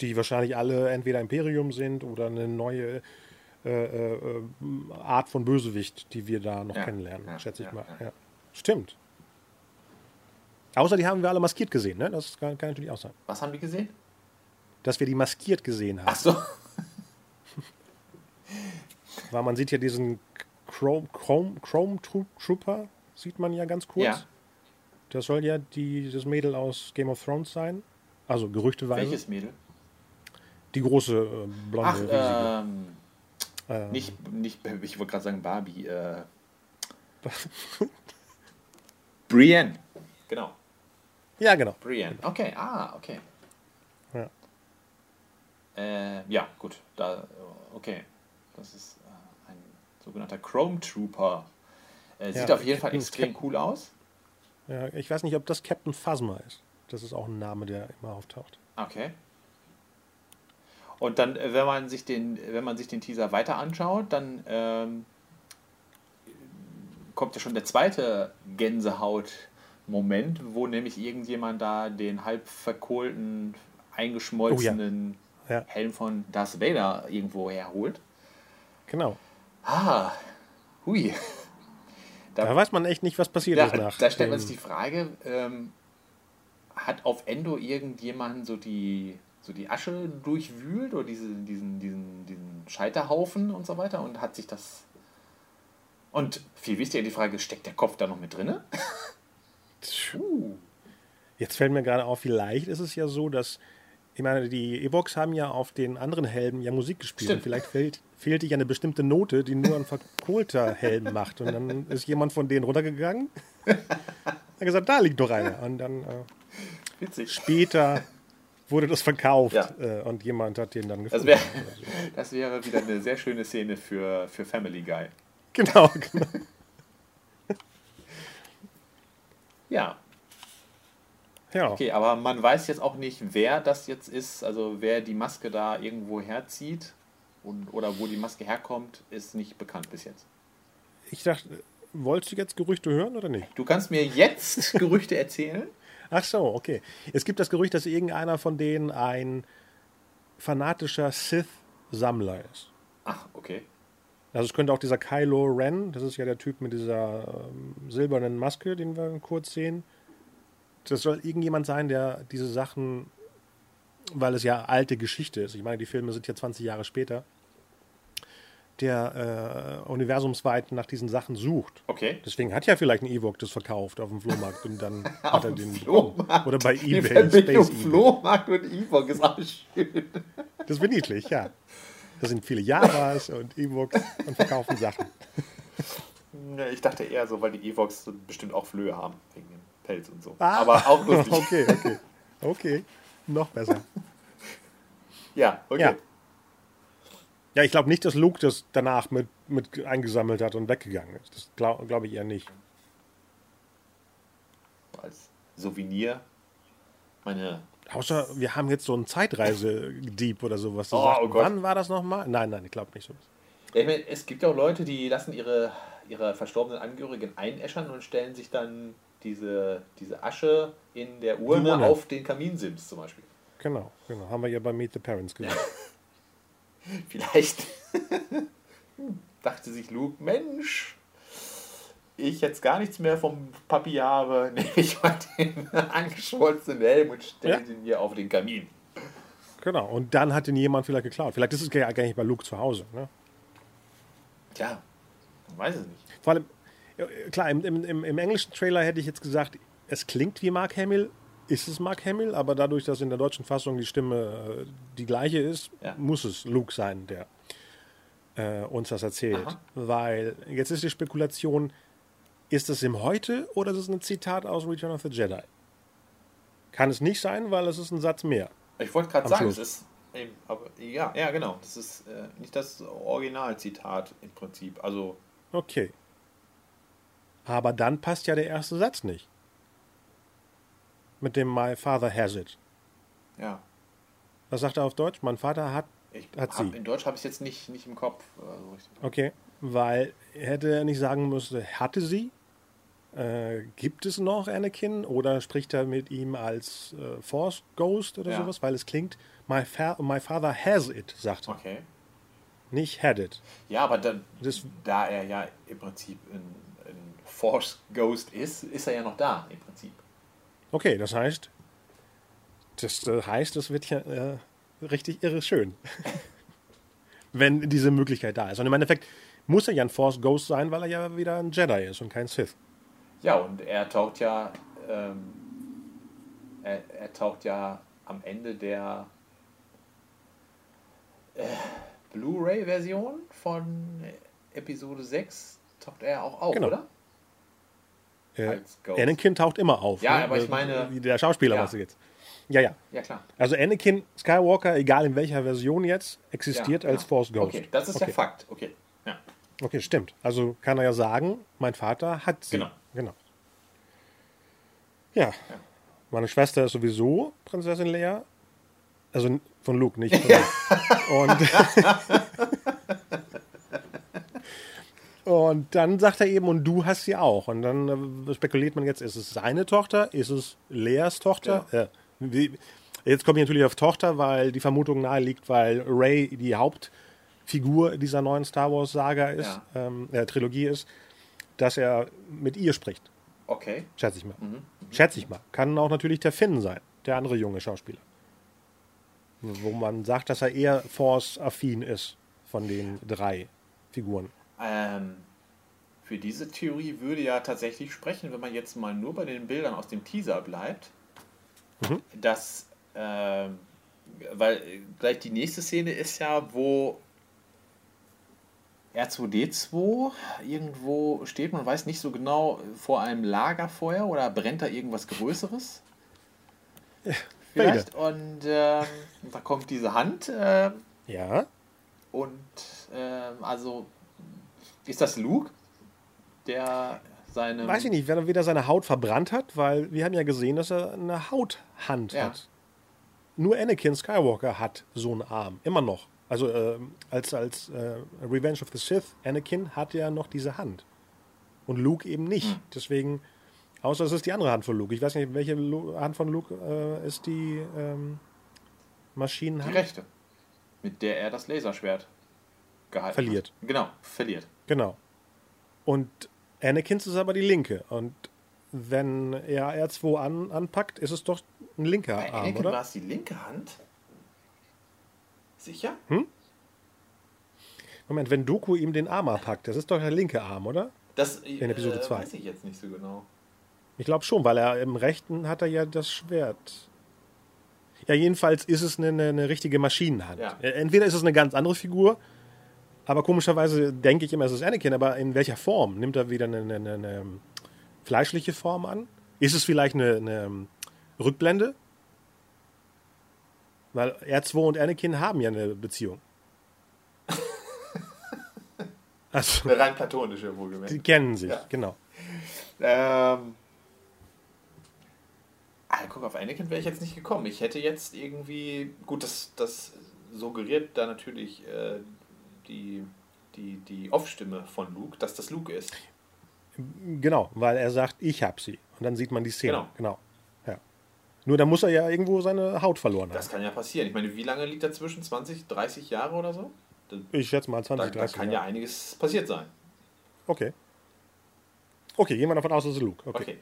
Speaker 1: Die wahrscheinlich alle entweder Imperium sind oder eine neue äh, äh, Art von Bösewicht, die wir da noch
Speaker 2: Ja,
Speaker 1: kennenlernen,
Speaker 2: ja,
Speaker 1: schätze ich
Speaker 2: ja,
Speaker 1: mal. Stimmt. Außer die haben wir alle maskiert gesehen, ne? Das kann, kann natürlich auch sein.
Speaker 2: Was haben die gesehen?
Speaker 1: Dass wir die maskiert gesehen haben.
Speaker 2: Achso.
Speaker 1: Weil man sieht ja diesen Chrome, Chrome, Chrome Tro- Trooper, sieht man ja ganz kurz.
Speaker 2: Ja.
Speaker 1: Das soll ja die, das Mädel aus Game of Thrones sein. Also gerüchteweise.
Speaker 2: Welches Mädel?
Speaker 1: Die große äh, blonde
Speaker 2: Ach,
Speaker 1: riesige.
Speaker 2: ähm,
Speaker 1: Ähm,
Speaker 2: nicht, nicht, ich wollte gerade sagen Barbie. Äh, Brienne. Genau.
Speaker 1: Ja, genau.
Speaker 2: Brienne. Okay, ah, okay.
Speaker 1: Ja.
Speaker 2: Äh, ja, gut. Da, okay. Das ist äh, ein sogenannter Chrome Trooper. Äh, sieht
Speaker 1: Ja,
Speaker 2: auf jeden Fall extrem cool aus.
Speaker 1: Ja, ich weiß nicht, ob das Captain Phasma ist. Das ist auch ein Name, der immer auftaucht.
Speaker 2: Okay. Und dann, äh, wenn man sich den, wenn man sich den Teaser weiter anschaut, dann ähm, kommt ja schon der zweite Gänsehaut-Moment, wo nämlich irgendjemand da den halb verkohlten, eingeschmolzenen
Speaker 1: Ja,
Speaker 2: Helm von Darth Vader irgendwo herholt.
Speaker 1: genau.
Speaker 2: Ah, hui.
Speaker 1: Da weiß man echt nicht, was passiert
Speaker 2: Ja,
Speaker 1: ist nach.
Speaker 2: da stellt man sich die Frage, ähm, hat auf Endo irgendjemand so die, so die Asche durchwühlt oder diese, diesen, diesen, diesen Scheiterhaufen und so weiter und hat sich das... Und viel wichtiger die Frage, steckt der Kopf da noch mit drinne?
Speaker 1: Jetzt fällt mir gerade auf, vielleicht ist es ja so, dass, ich meine, die Evox haben ja auf den anderen Helmen ja Musik gespielt.
Speaker 2: Stimmt.
Speaker 1: Und vielleicht fehlt, fehlt ja eine bestimmte Note, die nur ein verkohlter Helm macht. Und dann ist jemand von denen runtergegangen, hat gesagt, da liegt doch einer. Und dann äh, später wurde das verkauft
Speaker 2: Ja.
Speaker 1: äh, und jemand hat den dann
Speaker 2: Das
Speaker 1: gefunden.
Speaker 2: wäre das wäre wieder eine sehr schöne Szene für, für Family Guy.
Speaker 1: genau, genau.
Speaker 2: Ja,
Speaker 1: Ja.
Speaker 2: okay, aber man weiß jetzt auch nicht, wer das jetzt ist, also wer die Maske da irgendwo herzieht und, oder wo die Maske herkommt, ist nicht bekannt bis jetzt.
Speaker 1: Ich dachte, wolltest du jetzt Gerüchte hören oder nicht?
Speaker 2: Du kannst mir jetzt Gerüchte erzählen?
Speaker 1: Ach so, okay. Es gibt das Gerücht, dass irgendeiner von denen ein fanatischer Sith-Sammler ist.
Speaker 2: Ach, okay.
Speaker 1: Also es könnte auch dieser Kylo Ren, das ist ja der Typ mit dieser ähm, silbernen Maske, den wir kurz sehen. Das soll irgendjemand sein, der diese Sachen, weil es ja alte Geschichte ist, ich meine, die Filme sind ja 20 Jahre später, der äh, universumsweit nach diesen Sachen sucht.
Speaker 2: Okay.
Speaker 1: Deswegen hat ja vielleicht ein Ewok das verkauft auf dem Flohmarkt und dann hat er den
Speaker 2: Flohmarkt.
Speaker 1: oder bei
Speaker 2: Die
Speaker 1: eBay,
Speaker 2: Verbindung
Speaker 1: Space eBay.
Speaker 2: Flohmarkt und Ewok ist auch schön.
Speaker 1: Das wird niedlich, ja. Das sind viele Javas und Ewoks und verkaufen Sachen.
Speaker 2: Ich dachte eher so, weil die Ewoks bestimmt auch Flöhe haben, wegen dem Pelz und so.
Speaker 1: Ah.
Speaker 2: Aber auch lustig.
Speaker 1: Okay, okay. Okay, noch besser.
Speaker 2: Ja, okay.
Speaker 1: Ja. Ja, ich glaube nicht, dass Luke das danach mit, mit eingesammelt hat und weggegangen ist. Das glaube glaub ich eher nicht.
Speaker 2: Als Souvenir. Meine.
Speaker 1: Außer wir haben jetzt so einen Zeitreise-Dieb oder sowas.
Speaker 2: Oh,
Speaker 1: sagt,
Speaker 2: oh Gott.
Speaker 1: Wann war das nochmal? Nein, nein, ich glaube nicht so.
Speaker 2: Ja, ich meine, es gibt ja auch Leute, die lassen ihre, ihre verstorbenen Angehörigen einäschern und stellen sich dann diese, diese Asche in der Urne,
Speaker 1: Urne.
Speaker 2: auf den Kaminsims zum Beispiel.
Speaker 1: Genau, genau. Haben wir ja bei Meet the Parents gesagt.
Speaker 2: Vielleicht dachte sich Luke, Mensch, ich jetzt gar nichts mehr vom Papi habe, nehme ich mal den angeschwollenen Helm und stelle
Speaker 1: Ja.
Speaker 2: den hier auf den Kamin.
Speaker 1: Genau. Und dann hat ihn jemand vielleicht geklaut. Vielleicht ist es ja gar nicht bei Luke zu Hause. Ne?
Speaker 2: Tja, man weiß es nicht.
Speaker 1: Vor allem, klar, im, im, im, englischen Trailer hätte ich jetzt gesagt, es klingt wie Mark Hamill, ist es Mark Hamill, aber dadurch, dass in der deutschen Fassung die Stimme äh, die gleiche ist,
Speaker 2: Ja.
Speaker 1: muss es Luke sein, der äh, uns das erzählt.
Speaker 2: Aha.
Speaker 1: Weil jetzt ist die Spekulation, ist es im Heute oder ist es ein Zitat aus Return of the Jedi? Kann es nicht sein, weil es ist ein Satz mehr.
Speaker 2: Ich wollte gerade sagen,
Speaker 1: Schluss.
Speaker 2: es ist eben, aber ja, ja, genau. Das ist äh, nicht das Originalzitat im Prinzip. Also,
Speaker 1: Okay. Aber dann passt ja der erste Satz nicht. Mit dem My Father has it.
Speaker 2: ja.
Speaker 1: Was sagt er auf Deutsch? Mein Vater hat.
Speaker 2: Ich
Speaker 1: Hat
Speaker 2: hab,
Speaker 1: sie.
Speaker 2: in Deutsch habe ich es jetzt nicht, nicht im Kopf. Also.
Speaker 1: Okay. Weil hätte er nicht sagen müssen, hatte sie? Äh, gibt es noch Anakin? Oder spricht er mit ihm als äh, Force Ghost oder
Speaker 2: Ja.
Speaker 1: sowas? Weil es klingt, my, fa my father has it, sagt er.
Speaker 2: Okay.
Speaker 1: Nicht had it.
Speaker 2: Ja, aber dann,
Speaker 1: Das-
Speaker 2: da er ja im Prinzip ein Force Ghost ist, ist er ja noch da im Prinzip.
Speaker 1: Okay, das heißt, das äh, heißt, es wird ja äh, richtig irre schön. Wenn diese Möglichkeit da ist. Und im Endeffekt muss er ja ein Force Ghost sein, weil er ja wieder ein Jedi ist und kein Sith.
Speaker 2: Ja, und er taucht ja, ähm, er, er taucht ja am Ende der äh, Blu-ray-Version von Episode 6 taucht er auch auf,
Speaker 1: Genau.
Speaker 2: oder?
Speaker 1: Äh. Anakin taucht immer auf.
Speaker 2: Ja,
Speaker 1: ne?
Speaker 2: aber ich meine-
Speaker 1: der Schauspieler,
Speaker 2: Ja.
Speaker 1: was du jetzt. Ja, ja.
Speaker 2: Ja, klar.
Speaker 1: Also Anakin Skywalker, egal in welcher Version jetzt, existiert
Speaker 2: ja,
Speaker 1: als. Force Ghost.
Speaker 2: Okay, das ist
Speaker 1: okay.
Speaker 2: ja Fakt. Okay. Ja.
Speaker 1: Okay, stimmt. Also kann er ja sagen, mein Vater hat sie.
Speaker 2: Genau.
Speaker 1: genau. Ja. Meine Schwester ist sowieso Prinzessin Leia. Also von Luke, nicht von Luke. Und, und dann sagt er eben, und du hast sie auch. Und dann äh, spekuliert man jetzt, ist es seine Tochter? Ist es Leas Tochter? Ja. Jetzt komme ich natürlich auf Tochter, weil die Vermutung nahe liegt, weil Ray die Hauptfigur dieser neuen Star Wars Saga ist,
Speaker 2: Ja.
Speaker 1: ähm, äh, Trilogie ist, dass er mit ihr spricht.
Speaker 2: Okay.
Speaker 1: Schätze ich mal. Schätze ich mal. Kann auch natürlich der Finn sein, der andere junge Schauspieler. Wo man sagt, dass er eher Force-affin ist von den drei Figuren.
Speaker 2: Ähm, für diese Theorie würde ja tatsächlich sprechen, wenn man jetzt mal nur bei den Bildern aus dem Teaser bleibt, dass, ähm, weil äh, gleich die nächste Szene ist ja, wo R2D2 irgendwo steht, man weiß nicht so genau, vor einem Lagerfeuer oder brennt da irgendwas Größeres? Vielleicht. Und ähm, da kommt diese Hand ähm,
Speaker 1: Ja,
Speaker 2: und ähm, also ist das Luke, der seine.
Speaker 1: weiß ich nicht, wenn er wieder seine Haut verbrannt hat, weil wir haben ja gesehen, dass er eine Hauthand
Speaker 2: Ja.
Speaker 1: hat. Nur Anakin Skywalker hat so einen Arm, immer noch. Also ähm, als, als äh, Revenge of the Sith, Anakin hat ja noch diese Hand. Und Luke eben nicht.
Speaker 2: Hm.
Speaker 1: Deswegen, außer es ist die andere Hand von Luke. Ich weiß nicht, welche Hand von Luke äh, ist die ähm,
Speaker 2: Die
Speaker 1: Maschinenhand?
Speaker 2: rechte, mit der er das Laserschwert gehalten
Speaker 1: Verliert.
Speaker 2: hat. Genau, verliert.
Speaker 1: Genau. Und Anakins ist aber die linke. Und wenn er R2 an, anpackt, ist es doch ein linker
Speaker 2: Bei
Speaker 1: Arm,
Speaker 2: Anakin war
Speaker 1: oder?
Speaker 2: es die linke Hand. Sicher?
Speaker 1: Moment, wenn Doku ihm den Arm abpackt, das ist doch der linke Arm, oder?
Speaker 2: Das
Speaker 1: In Episode
Speaker 2: äh,
Speaker 1: zwei.
Speaker 2: weiß ich jetzt nicht so genau.
Speaker 1: Ich glaube schon, weil er im rechten hat er ja das Schwert. Ja, jedenfalls ist es eine, eine, eine richtige Maschinenhand.
Speaker 2: Ja.
Speaker 1: Äh, Entweder ist es eine ganz andere Figur, aber komischerweise denke ich immer, es ist Anakin, aber in welcher Form? Nimmt er wieder eine, eine, eine, fleischliche Form an? Ist es vielleicht eine, eine Rückblende? Weil R2 und Anakin haben ja eine Beziehung. Also,
Speaker 2: Eine rein platonische, wohlgemerkt.
Speaker 1: die kennen sich,
Speaker 2: Ja.
Speaker 1: genau.
Speaker 2: Ähm. Ah, guck, auf Anakin wäre ich jetzt nicht gekommen. Ich hätte jetzt irgendwie. Gut, das, das suggeriert da natürlich äh, die, die, die Off-Stimme von Luke, dass das Luke ist.
Speaker 1: Genau, weil er sagt, ich hab sie. Und dann sieht man die Szene.
Speaker 2: Genau.
Speaker 1: Genau. Ja. Nur da muss er ja irgendwo seine Haut verloren
Speaker 2: Das
Speaker 1: haben.
Speaker 2: kann ja passieren. Ich meine, wie lange liegt dazwischen? 20, 30 Jahre oder so? Da,
Speaker 1: Ich schätze mal
Speaker 2: da,
Speaker 1: 20,
Speaker 2: da
Speaker 1: 30
Speaker 2: kann ja
Speaker 1: Jahre.
Speaker 2: einiges passiert sein.
Speaker 1: Okay. Okay, gehen wir davon aus, dass es Luke. Okay.
Speaker 2: Okay.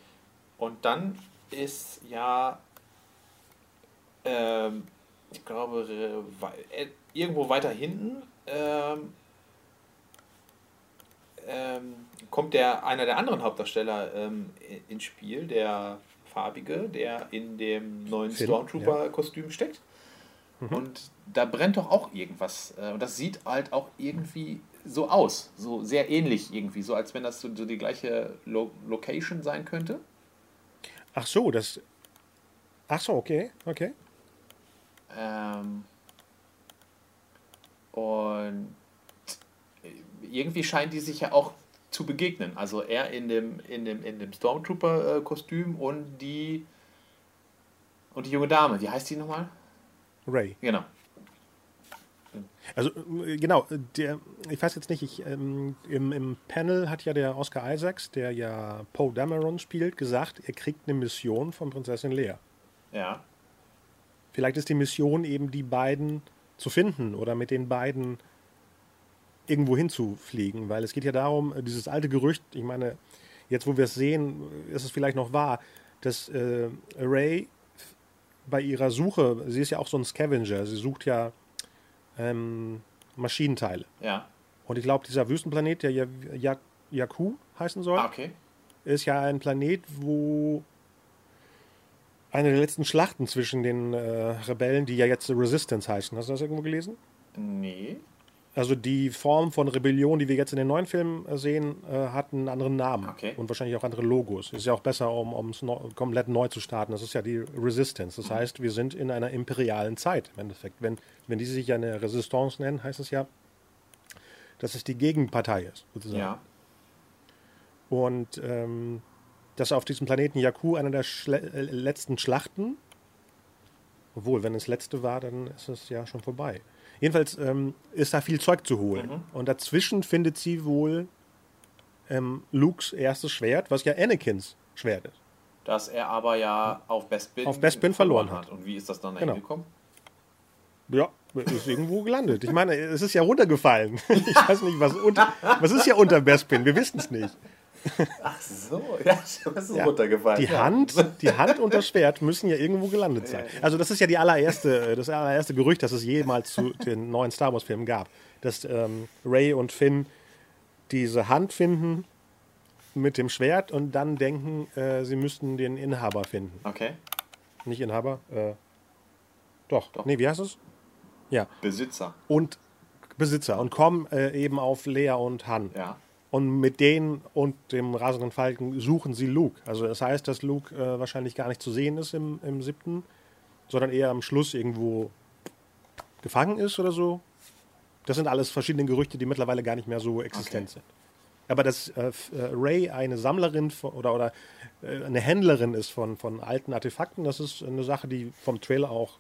Speaker 2: Und dann ist ja, ähm, ich glaube, äh, irgendwo weiter hinten ähm, ähm, kommt der einer der anderen Hauptdarsteller ähm, ins Spiel, der farbige, der in dem neuen Stormtrooper-Kostüm steckt. Und da brennt doch auch irgendwas. Äh, Und das sieht halt auch irgendwie so aus. So sehr ähnlich irgendwie. So als wenn das so, so die gleiche Lo Location sein könnte.
Speaker 1: Ach so, das. Ach so, okay, okay.
Speaker 2: Ähm, und irgendwie scheint die sich ja auch zu begegnen. Also er in dem, in dem, in dem Stormtrooper-Kostüm und die und die junge Dame. Wie heißt die nochmal?
Speaker 1: Ray.
Speaker 2: Genau.
Speaker 1: Also, äh, genau, der, ich weiß jetzt nicht, ich, ähm, im, im Panel hat ja der Oscar Isaacs, der ja Poe Dameron spielt, gesagt, er kriegt eine Mission von Prinzessin Leia.
Speaker 2: Ja.
Speaker 1: Vielleicht ist die Mission eben, die beiden zu finden oder mit den beiden irgendwo hinzufliegen, weil es geht ja darum, äh, dieses alte Gerücht, ich meine, jetzt wo wir es sehen, äh, ist es vielleicht noch wahr, dass äh, Ray bei ihrer Suche, sie ist ja auch so ein Scavenger, sie sucht ja ähm, Maschinenteile.
Speaker 2: Ja.
Speaker 1: Und ich glaube, dieser Wüstenplanet, der ja- Ja- Jakku heißen soll,
Speaker 2: Ah, okay.
Speaker 1: ist ja ein Planet, wo eine der letzten Schlachten zwischen den äh, Rebellen, die ja jetzt Resistance heißen. Hast du das irgendwo gelesen?
Speaker 2: Nee.
Speaker 1: Also die Form von Rebellion, die wir jetzt in den neuen Filmen äh, sehen, äh, hat einen anderen Namen
Speaker 2: Okay.
Speaker 1: und wahrscheinlich auch andere Logos. Ist ja auch besser, um es komplett neu zu starten. Das ist ja die Resistance.
Speaker 2: Mhm.
Speaker 1: Das heißt, wir sind in einer imperialen Zeit im Endeffekt. Wenn, wenn die sich ja eine Resistance nennen, heißt es ja, dass es die Gegenpartei ist, sozusagen.
Speaker 2: Ja.
Speaker 1: Und ähm, dass auf diesem Planeten Jakku eine der Schle äh, letzten Schlachten, obwohl, wenn es letzte war, dann ist es ja schon vorbei. Jedenfalls ähm, ist da viel Zeug zu holen.
Speaker 2: Mhm.
Speaker 1: Und dazwischen findet sie wohl ähm, Lukes erstes Schwert, was ja Anakins Schwert ist.
Speaker 2: Das er aber ja auf Bespin,
Speaker 1: Auf Bespin verloren hat.
Speaker 2: Und wie ist das dann
Speaker 1: Genau.
Speaker 2: gekommen?
Speaker 1: Ja, ist irgendwo gelandet. Ich meine, es ist ja runtergefallen. Ich weiß nicht, was unter. Was ist ja unter Bespin? Wir wissen es nicht.
Speaker 2: Ach so, ja, das ist
Speaker 1: Ja,
Speaker 2: runtergefallen.
Speaker 1: Die
Speaker 2: ja.
Speaker 1: Hand, die Hand und das Schwert müssen ja irgendwo gelandet sein. Also das ist ja die allererste, das allererste Gerücht, das es jemals zu den neuen Star Wars Filmen gab, dass ähm, Ray und Finn diese Hand finden mit dem Schwert und dann denken, äh, sie müssten den Inhaber finden.
Speaker 2: Okay.
Speaker 1: Nicht Inhaber, äh, doch.
Speaker 2: Doch.
Speaker 1: Nee, wie heißt es? Ja.
Speaker 2: Besitzer.
Speaker 1: Und Besitzer und kommen äh, eben auf Lea und Han.
Speaker 2: Ja.
Speaker 1: Und mit denen und dem rasenden Falken suchen sie Luke. Also das heißt, dass Luke äh, wahrscheinlich gar nicht zu sehen ist im, im siebten, sondern eher am Schluss irgendwo gefangen ist oder so. Das sind alles verschiedene Gerüchte, die mittlerweile gar nicht mehr so existent
Speaker 2: Okay.
Speaker 1: sind. Aber dass äh, äh, Ray eine Sammlerin von, oder, oder äh, eine Händlerin ist von, von alten Artefakten, das ist eine Sache, die vom Trailer auch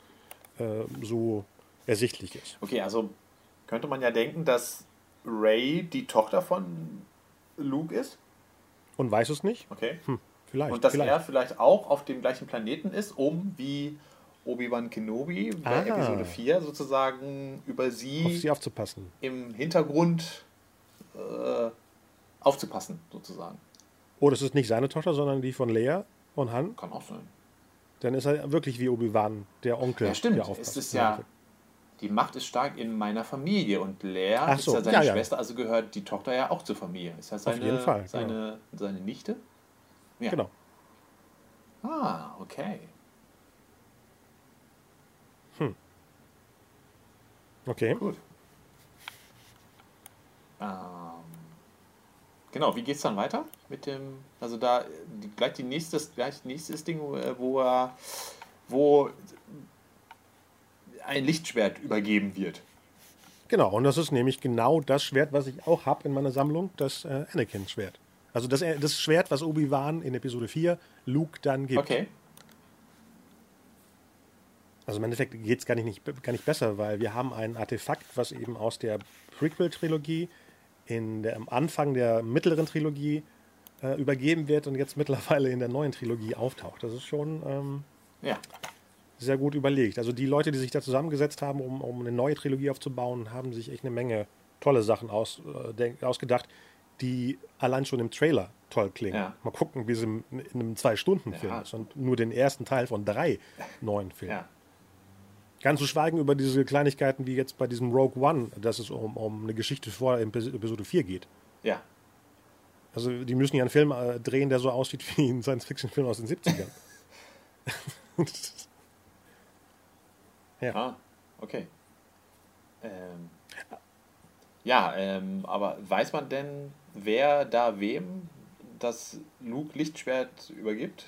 Speaker 1: äh, so ersichtlich ist.
Speaker 2: Okay, also könnte man ja denken, dass Ray die Tochter von Luke ist.
Speaker 1: Und weiß es nicht?
Speaker 2: Okay.
Speaker 1: Vielleicht.
Speaker 2: Und dass
Speaker 1: vielleicht.
Speaker 2: er vielleicht auch auf dem gleichen Planeten ist, um wie Obi-Wan Kenobi bei
Speaker 1: Ah.
Speaker 2: Episode 4 sozusagen über
Speaker 1: auf
Speaker 2: sie
Speaker 1: sie aufzupassen.
Speaker 2: im Hintergrund äh, aufzupassen, sozusagen.
Speaker 1: Oh, das ist nicht seine Tochter, sondern die von Lea und Han.
Speaker 2: Kann auch sein.
Speaker 1: Dann ist er wirklich wie Obi-Wan, der Onkel.
Speaker 2: Ja, stimmt.
Speaker 1: Der
Speaker 2: Es ist ja, die Macht ist stark in meiner Familie und Lea
Speaker 1: Ach
Speaker 2: ist
Speaker 1: so,
Speaker 2: ja seine
Speaker 1: ja, ja.
Speaker 2: Schwester, also gehört die Tochter ja auch zur Familie. Ist ja seine,
Speaker 1: jeden Fall, genau.
Speaker 2: seine, seine Nichte? Ja.
Speaker 1: Genau.
Speaker 2: Ah, okay.
Speaker 1: Okay.
Speaker 2: Gut. Ähm, genau, wie geht's dann weiter mit dem, also da die, gleich die nächstes, gleich nächstes Ding, äh, wo er, wo ein Lichtschwert übergeben wird.
Speaker 1: Genau. Und das ist nämlich genau das Schwert, was ich auch habe in meiner Sammlung, das äh, Anakin-Schwert. Also das, äh, das Schwert, was Obi-Wan in Episode 4 Luke dann gibt.
Speaker 2: Okay.
Speaker 1: Also im Endeffekt geht es gar nicht, nicht, gar nicht besser, weil wir haben ein Artefakt, was eben aus der Prequel-Trilogie in der, am Anfang der mittleren Trilogie äh, übergeben wird und jetzt mittlerweile in der neuen Trilogie auftaucht. Das ist schon ähm,
Speaker 2: Ja.
Speaker 1: Sehr gut überlegt. Also die Leute, die sich da zusammengesetzt haben, um, um eine neue Trilogie aufzubauen, haben sich echt eine Menge tolle Sachen aus, äh, ausgedacht, die allein schon im Trailer toll klingen.
Speaker 2: Ja.
Speaker 1: Mal gucken, wie es in einem Zwei-Stunden-Film
Speaker 2: Ja.
Speaker 1: ist und nur den ersten Teil von drei neuen Filmen.
Speaker 2: Ja.
Speaker 1: Ganz zu schweigen über diese Kleinigkeiten wie jetzt bei diesem Rogue One, dass es um, um eine Geschichte vor Epis- Episode 4 geht.
Speaker 2: Ja.
Speaker 1: Also die müssen ja einen Film äh, drehen, der so aussieht wie ein Science-Fiction-Film aus den 70ern. ja.
Speaker 2: Ah, okay. Ähm, ja, ähm, aber weiß man denn, wer da wem das Luke Lichtschwert übergibt?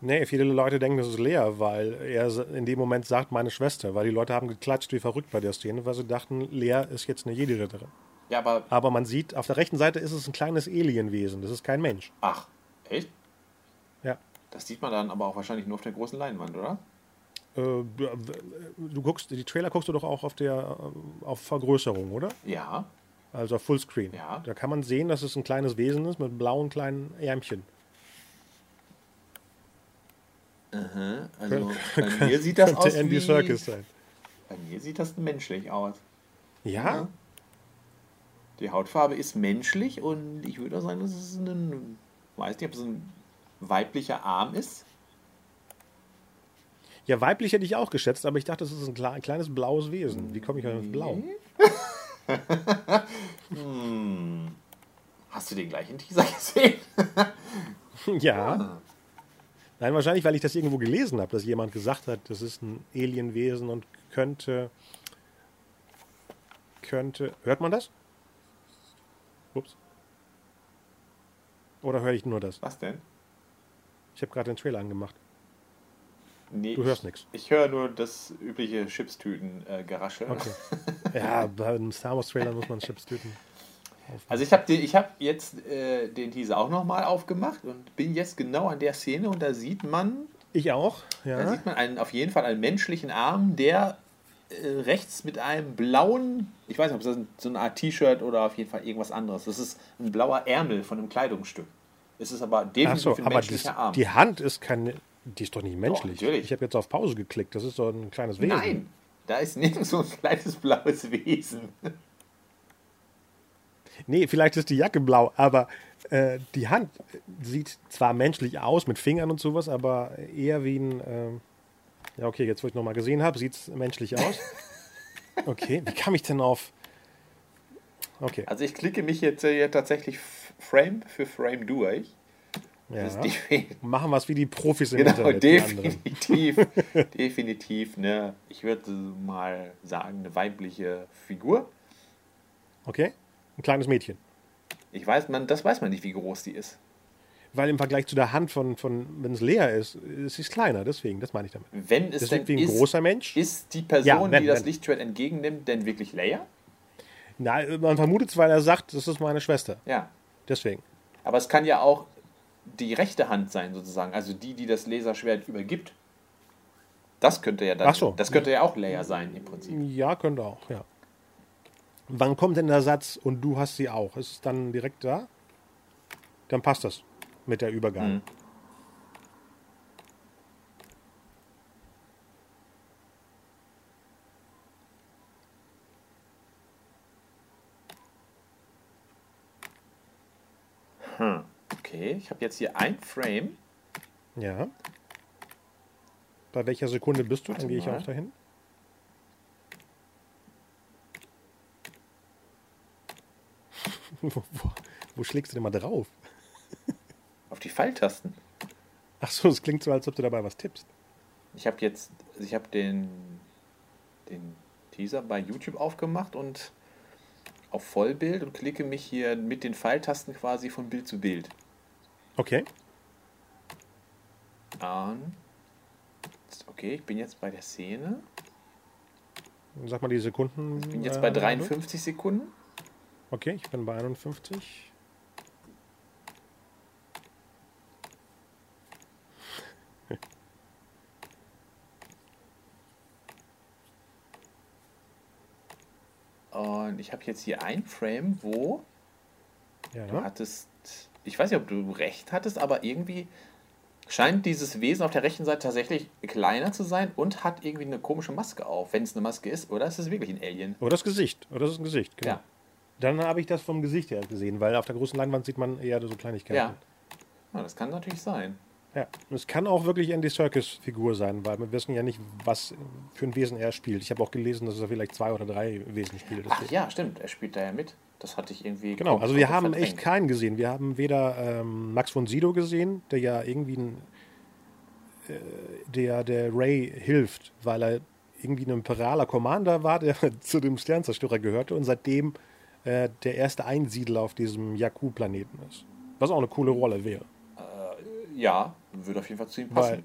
Speaker 1: Nee, viele Leute denken, das ist Lea, weil er in dem Moment sagt, meine Schwester, weil die Leute haben geklatscht wie verrückt bei der Szene, weil sie dachten, Lea ist jetzt eine Jedi-Ritterin.
Speaker 2: Ja, aber
Speaker 1: Aber man sieht, auf der rechten Seite ist es ein kleines Alienwesen, das ist kein Mensch.
Speaker 2: ach, echt?
Speaker 1: Ja.
Speaker 2: Das sieht man dann aber auch wahrscheinlich nur auf der großen Leinwand, oder?
Speaker 1: Äh, du guckst, die Trailer guckst du doch auch auf der äh, auf Vergrößerung, oder?
Speaker 2: Ja.
Speaker 1: Also auf Fullscreen.
Speaker 2: Ja.
Speaker 1: Da kann man sehen, dass es ein kleines Wesen ist mit blauen kleinen Ärmchen.
Speaker 2: Also bei mir sieht das
Speaker 1: Könnte
Speaker 2: aus
Speaker 1: Andy
Speaker 2: wie,
Speaker 1: Serkis sein.
Speaker 2: Bei mir sieht das menschlich aus.
Speaker 1: Ja?
Speaker 2: Die Hautfarbe ist menschlich und ich würde auch sagen, dass es ein, weiß nicht, ob es ein weiblicher Arm ist.
Speaker 1: Ja, weiblich hätte ich auch geschätzt, aber ich dachte, das ist ein, kle- ein kleines blaues Wesen. Wie komme ich auf blau?
Speaker 2: Hast du den gleichen Teaser gesehen?
Speaker 1: Ja. Nein, wahrscheinlich, weil ich das irgendwo gelesen habe, dass jemand gesagt hat, das ist ein Alienwesen und könnte. Könnte. Hört man das? Ups. Oder höre ich nur das?
Speaker 2: Was denn?
Speaker 1: Ich habe gerade den Trailer angemacht.
Speaker 2: Nee,
Speaker 1: Du hörst nichts.
Speaker 2: Ich höre nur das übliche Chipstüten-Gerasche.
Speaker 1: Okay. Ja, bei einem Star Wars Trailer muss man Chips töten.
Speaker 2: Also ich habe hab jetzt äh, den Teaser auch nochmal aufgemacht und bin jetzt genau an der Szene und da sieht man,
Speaker 1: Ich auch,
Speaker 2: da
Speaker 1: ja.
Speaker 2: sieht man einen, auf jeden Fall einen menschlichen Arm, der äh, rechts mit einem blauen, ich weiß nicht, ob das so eine Art T-Shirt oder auf jeden Fall irgendwas anderes. Das ist ein blauer Ärmel von einem Kleidungsstück. Es ist aber definitiv
Speaker 1: so,
Speaker 2: ein menschlicher
Speaker 1: das,
Speaker 2: Arm.
Speaker 1: die Hand ist keine, die ist doch nicht menschlich.
Speaker 2: natürlich.
Speaker 1: ich habe jetzt auf Pause geklickt, das ist so ein kleines Wesen.
Speaker 2: Nein, da ist nirgends so ein kleines blaues Wesen.
Speaker 1: Nee, vielleicht ist die Jacke blau, aber äh, die Hand sieht zwar menschlich aus mit Fingern und sowas, aber eher wie ein. ähm, ja, okay, jetzt wo ich nochmal gesehen habe, sieht es menschlich aus. Okay, wie kam ich denn auf. Okay,
Speaker 2: Also ich klicke mich jetzt äh, tatsächlich Frame für Frame durch.
Speaker 1: Ja. Machen wir es wie die Profis im
Speaker 2: Genau,
Speaker 1: Internet.
Speaker 2: definitiv. definitiv, ne, ich würde mal sagen, eine weibliche Figur.
Speaker 1: Okay, ein kleines Mädchen.
Speaker 2: Ich weiß, man, das weiß man nicht, wie groß die ist.
Speaker 1: Weil im Vergleich zu der Hand von, von wenn es leer ist, ist sie kleiner, deswegen, das meine ich damit.
Speaker 2: Wenn es denn
Speaker 1: wirkt wie ein
Speaker 2: ist,
Speaker 1: großer Mensch.
Speaker 2: ist die Person,
Speaker 1: Ja, wenn,
Speaker 2: die das
Speaker 1: wenn.
Speaker 2: Lichtschwert entgegennimmt, denn wirklich Leia?
Speaker 1: Na, man vermutet es, weil er sagt, das ist meine Schwester.
Speaker 2: Ja.
Speaker 1: Deswegen.
Speaker 2: Aber es kann ja auch die rechte Hand sein, sozusagen. Also die, die das Laserschwert übergibt. Das könnte ja dann,
Speaker 1: Ach so.
Speaker 2: das könnte ja auch Leia sein im Prinzip.
Speaker 1: Ja, könnte auch, ja. Wann kommt denn der Satz und du hast sie auch? Ist es dann direkt da? Dann passt das mit der Übergabe.
Speaker 2: Mhm. Okay, ich habe jetzt hier ein Frame.
Speaker 1: Ja. Bei welcher Sekunde bist du? Dann gehe ich auch dahin. wo, wo, wo schlägst du denn mal drauf?
Speaker 2: Auf die Pfeiltasten.
Speaker 1: Ach so, es klingt so, als ob du dabei was tippst.
Speaker 2: Ich habe jetzt, ich habe den, den Teaser bei YouTube aufgemacht und auf Vollbild und klicke mich hier mit den Pfeiltasten quasi von Bild zu Bild
Speaker 1: Okay.
Speaker 2: an. Okay, ich bin jetzt bei der Szene.
Speaker 1: Sag mal die Sekunden.
Speaker 2: Ich bin jetzt
Speaker 1: äh,
Speaker 2: bei 53 Sekunden.
Speaker 1: Okay, ich bin bei 51.
Speaker 2: Und ich habe jetzt hier ein Frame, wo du
Speaker 1: Ja.
Speaker 2: hattest, ich weiß nicht, ob du recht hattest, aber irgendwie scheint dieses Wesen auf der rechten Seite tatsächlich kleiner zu sein und hat irgendwie eine komische Maske auf, wenn es eine Maske ist, oder ist es wirklich ein Alien?
Speaker 1: Oder das Gesicht. Oder das ist ein Gesicht, genau.
Speaker 2: Ja.
Speaker 1: Dann habe ich das vom Gesicht her gesehen, weil auf der großen Leinwand sieht man eher so Kleinigkeiten.
Speaker 2: Ja. ja. Das kann natürlich sein.
Speaker 1: Ja, es kann auch wirklich Andy Serkis-Figur sein, weil wir wissen ja nicht, was für ein Wesen er spielt. Ich habe auch gelesen, dass er vielleicht zwei oder drei Wesen spielt.
Speaker 2: Ach ja, stimmt, er spielt da ja mit. Das hatte ich irgendwie.
Speaker 1: Genau, also wir haben
Speaker 2: verdrängt.
Speaker 1: echt keinen gesehen. Wir haben weder ähm, Max von Sydow gesehen, der ja irgendwie ein, äh, der, der Ray hilft, weil er irgendwie ein imperialer Commander war, der zu dem Sternzerstörer gehörte und seitdem äh, der erste Einsiedler auf diesem Jakku-Planeten ist. Was auch eine coole Rolle wäre.
Speaker 2: Ja, würde auf jeden Fall zu ihm
Speaker 1: Weil
Speaker 2: passen.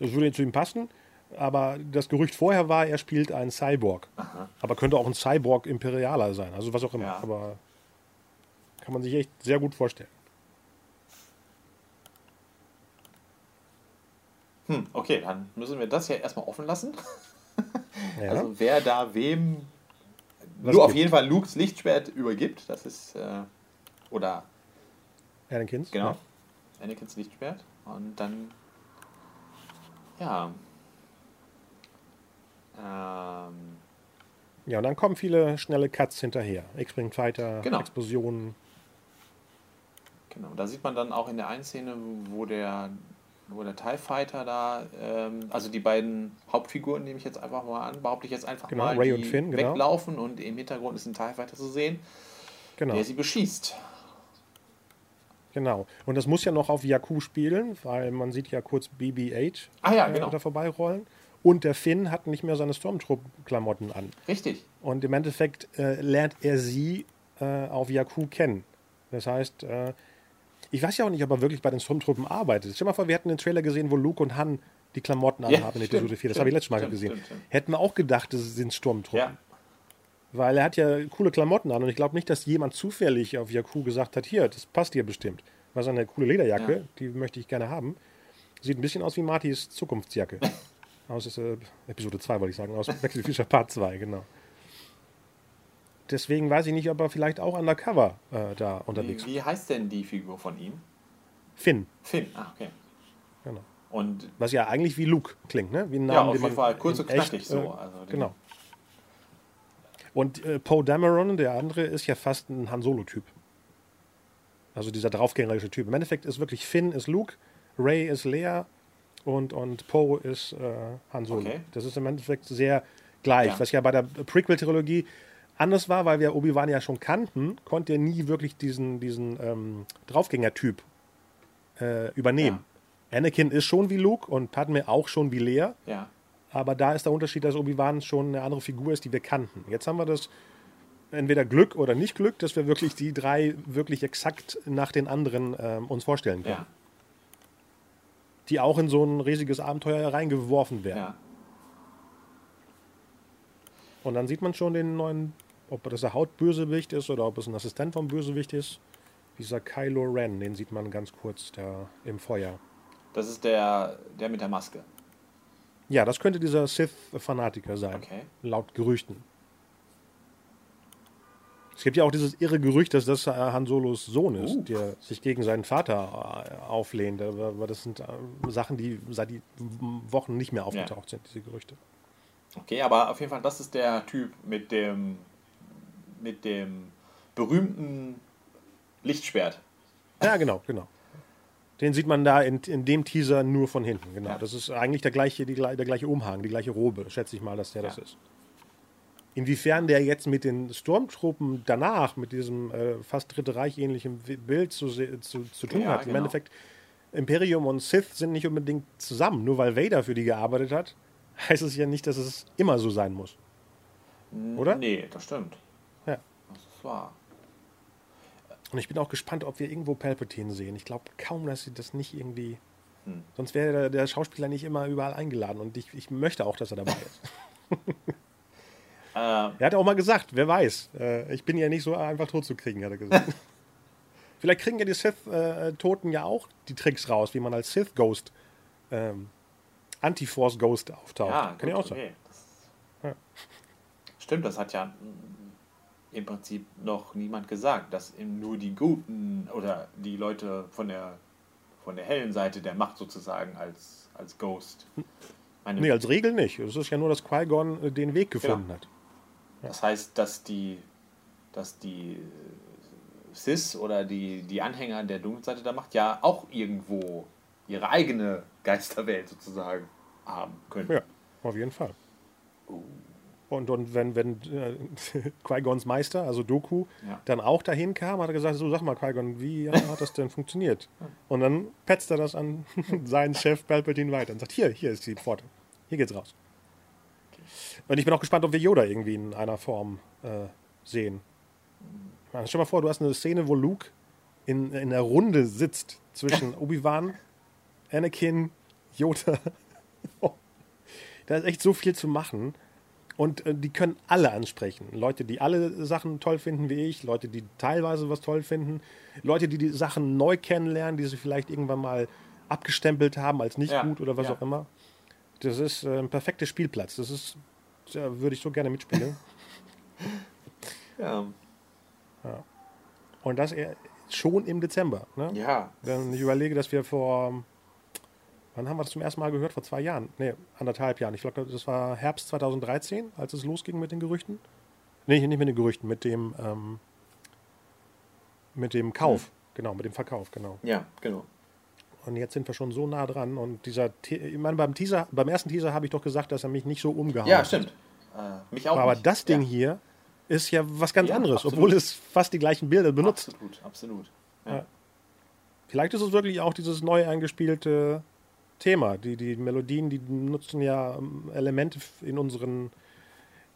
Speaker 1: es würde zu ihm passen, aber das Gerücht vorher war, er spielt einen Cyborg. Aber könnte auch ein Cyborg-Imperialer sein, also was auch immer.
Speaker 2: Ja.
Speaker 1: Aber kann man sich echt sehr gut vorstellen.
Speaker 2: Hm, okay, dann müssen wir das ja erstmal offen lassen.
Speaker 1: Ja.
Speaker 2: Also wer da wem
Speaker 1: Was
Speaker 2: nur auf
Speaker 1: gibt?
Speaker 2: jeden Fall Lukes Lichtschwert übergibt, das ist äh, oder
Speaker 1: Anakins?
Speaker 2: genau
Speaker 1: Ja.
Speaker 2: Anakins Lichtschwert und dann ja ähm,
Speaker 1: ja, und dann kommen viele schnelle Cuts hinterher. X-Wing Fighter,
Speaker 2: Genau.
Speaker 1: Explosionen.
Speaker 2: genau da sieht man dann auch in der einen Szene, wo der wo der TIE Fighter da, ähm, also die beiden Hauptfiguren nehme ich jetzt einfach mal an, behaupte ich jetzt einfach
Speaker 1: Genau,
Speaker 2: mal,
Speaker 1: Ray
Speaker 2: die
Speaker 1: und Finn, genau.
Speaker 2: weglaufen und im Hintergrund ist ein TIE Fighter zu sehen,
Speaker 1: Genau.
Speaker 2: der sie beschießt.
Speaker 1: Genau. Und das muss ja noch auf Jakku spielen, weil man sieht ja kurz BB-8
Speaker 2: Ah ja,
Speaker 1: äh,
Speaker 2: genau.
Speaker 1: da vorbeirollen. Und der Finn hat nicht mehr seine Stormtroop-Klamotten an.
Speaker 2: Richtig.
Speaker 1: Und im Endeffekt äh, lernt er sie äh, auf Jakku kennen. Das heißt, äh, ich weiß ja auch nicht, ob er wirklich bei den Stormtruppen arbeitet. Stell dir mal vor, wir hätten einen Trailer gesehen, wo Luke und Han die Klamotten
Speaker 2: Ja,
Speaker 1: anhaben in
Speaker 2: stimmt,
Speaker 1: Episode 4. Das habe ich letztes Mal
Speaker 2: stimmt,
Speaker 1: gesehen.
Speaker 2: stimmt, stimmt.
Speaker 1: Hätten wir auch gedacht, das sind Sturmtruppen.
Speaker 2: Ja.
Speaker 1: Weil er hat ja coole Klamotten an und ich glaube nicht, dass jemand zufällig auf Jakku gesagt hat, hier, das passt dir bestimmt. Was eine coole Lederjacke,
Speaker 2: Ja.
Speaker 1: die möchte ich gerne haben. Sieht ein bisschen aus wie Martys Zukunftsjacke. aus äh, Episode 2, wollte ich sagen, aus the Future Part 2, genau. Deswegen weiß ich nicht, ob er vielleicht auch undercover äh, da unterwegs
Speaker 2: Wie, wie heißt denn die Figur von ihm?
Speaker 1: Finn,
Speaker 2: Finn. Ah, okay.
Speaker 1: genau.
Speaker 2: Und
Speaker 1: Was ja eigentlich wie Luke klingt, ne? Wie ein Name,
Speaker 2: ja, auf
Speaker 1: den
Speaker 2: jeden
Speaker 1: man
Speaker 2: Fall kurz und knackig
Speaker 1: echt,
Speaker 2: so.
Speaker 1: äh,
Speaker 2: Also
Speaker 1: Genau. Und äh, Poe Dameron, der andere, ist ja fast ein Han Solo-Typ. Also dieser draufgängerische Typ. Im Endeffekt ist wirklich Finn ist Luke, Ray ist Leia und, und Poe ist äh, Han Solo.
Speaker 2: Okay.
Speaker 1: Das ist im Endeffekt sehr gleich.
Speaker 2: Ja.
Speaker 1: Was ja bei der Prequel-Trilogie anders war, weil wir Obi-Wan ja schon kannten, konnte er nie wirklich diesen, diesen ähm, Draufgänger-Typ äh, übernehmen. Anakin ist schon wie Luke und Padme auch schon wie Leia.
Speaker 2: Ja.
Speaker 1: Aber da ist der Unterschied, dass Obi-Wan schon eine andere Figur ist, die wir kannten. Jetzt haben wir das entweder Glück oder nicht Glück, dass wir wirklich die drei wirklich exakt nach den anderen ähm, uns vorstellen können.
Speaker 2: Ja.
Speaker 1: Die auch in so ein riesiges Abenteuer reingeworfen werden.
Speaker 2: Ja.
Speaker 1: Und dann sieht man schon den neuen, ob das der Hautbösewicht ist oder ob es ein Assistent vom Bösewicht ist. Dieser Kylo Ren, den sieht man ganz kurz da im Feuer.
Speaker 2: Das ist der, der mit der Maske.
Speaker 1: Ja, das könnte dieser Sith-Fanatiker sein.
Speaker 2: Okay.
Speaker 1: Laut Gerüchten. Es gibt ja auch dieses irre Gerücht, dass das äh, Han Solos Sohn ist,
Speaker 2: Uh.
Speaker 1: der sich gegen seinen Vater äh, auflehnt. Aber das sind äh, Sachen, die seit die Wochen nicht mehr aufgetaucht sind, diese Gerüchte.
Speaker 2: Okay, aber auf jeden Fall, das ist der Typ mit dem mit dem berühmten Lichtschwert.
Speaker 1: Ja, genau, genau. Den sieht man da in, in dem Teaser nur von hinten. Genau.
Speaker 2: Ja.
Speaker 1: Das ist eigentlich der gleiche, die, der gleiche Umhang, die gleiche Robe, schätze ich mal, dass der
Speaker 2: Ja.
Speaker 1: das ist. Inwiefern der jetzt mit den Sturmtruppen danach, mit diesem äh, fast Dritte Reich ähnlichen Bild zu, zu, zu tun
Speaker 2: Ja,
Speaker 1: hat. Im
Speaker 2: genau.
Speaker 1: Endeffekt, Imperium und Sith sind nicht unbedingt zusammen. Nur weil Vader für die gearbeitet hat, heißt es ja nicht, dass es immer so sein muss. Oder?
Speaker 2: Nee, das stimmt.
Speaker 1: Ja.
Speaker 2: Das ist wahr.
Speaker 1: Und ich bin auch gespannt, ob wir irgendwo Palpatine sehen. Ich glaube kaum, dass sie das nicht irgendwie.
Speaker 2: Hm.
Speaker 1: Sonst wäre der, der Schauspieler nicht immer überall eingeladen. Und ich, ich möchte auch, dass er dabei ist.
Speaker 2: Äh,
Speaker 1: er hat auch mal gesagt, wer weiß. Äh, ich bin ja nicht so einfach tot zu kriegen, hat er gesagt. Vielleicht kriegen ja die Sith-Toten ja auch die Tricks raus, wie man als Sith-Ghost, ähm, Anti-Force-Ghost auftaucht.
Speaker 2: ja,
Speaker 1: Kann ja
Speaker 2: gut,
Speaker 1: auch sein.
Speaker 2: okay.
Speaker 1: Ja.
Speaker 2: Stimmt, das hat ja im Prinzip noch niemand gesagt, dass eben nur die Guten oder die Leute von der von der hellen Seite der Macht sozusagen als, als Ghost. Meine,
Speaker 1: Nee, als Regel nicht. Es ist ja nur, dass Qui-Gon äh, den Weg gefunden
Speaker 2: Ja.
Speaker 1: hat.
Speaker 2: Das heißt, dass die, dass die äh, Sis oder die, die Anhänger der dunklen Seite der Macht ja auch irgendwo ihre eigene Geisterwelt sozusagen haben können.
Speaker 1: Ja, auf jeden Fall. Und, und wenn, wenn äh, Qui-Gons Meister, also Doku,
Speaker 2: Ja.
Speaker 1: dann auch dahin kam, hat er gesagt, so sag mal Qui-Gon, wie hat das denn funktioniert? Und dann petzt er das an seinen Chef Palpatine weiter und sagt, hier, hier ist die Pforte, hier geht's raus. Und ich bin auch gespannt, ob wir Yoda irgendwie in einer Form äh, sehen. Ich meine, stell dir mal vor, du hast eine Szene, wo Luke in, in der Runde sitzt zwischen Obi-Wan, Anakin, Yoda. da ist echt so viel zu machen. Und äh, die können alle ansprechen. Leute, die alle Sachen toll finden wie ich, Leute, die teilweise was toll finden, Leute, die die Sachen neu kennenlernen, die sie vielleicht irgendwann mal abgestempelt haben als nicht
Speaker 2: Ja,
Speaker 1: gut oder was
Speaker 2: ja.
Speaker 1: auch immer. Das ist äh, ein perfekter Spielplatz. Das ist, da würde ich so gerne mitspielen.
Speaker 2: Ja.
Speaker 1: Und das eher schon im Dezember. Ne?
Speaker 2: ja.
Speaker 1: Wenn ich überlege, dass wir vor, wann haben wir das zum ersten Mal gehört? Vor zwei Jahren? Nee, anderthalb Jahren. Ich glaube, das war Herbst 2013, als es losging mit den Gerüchten. Nee, nicht mit den Gerüchten, mit dem, ähm, mit dem Kauf. Genau, mit dem Verkauf, genau.
Speaker 2: Ja, genau.
Speaker 1: Und jetzt sind wir schon so nah dran. Und dieser, Te- ich meine, beim Teaser, beim ersten Teaser habe ich doch gesagt, dass er mich nicht so umgehauen
Speaker 2: Ja,
Speaker 1: hat.
Speaker 2: stimmt. Äh, mich auch.
Speaker 1: Aber
Speaker 2: nicht.
Speaker 1: das Ding
Speaker 2: ja.
Speaker 1: hier ist ja was ganz
Speaker 2: Ja,
Speaker 1: anderes,
Speaker 2: absolut.
Speaker 1: obwohl es fast die gleichen Bilder benutzt.
Speaker 2: Absolut, absolut.
Speaker 1: Ja. Vielleicht ist es wirklich auch dieses neu eingespielte Thema. Die, die Melodien, die nutzen ja ähm, Elemente in unseren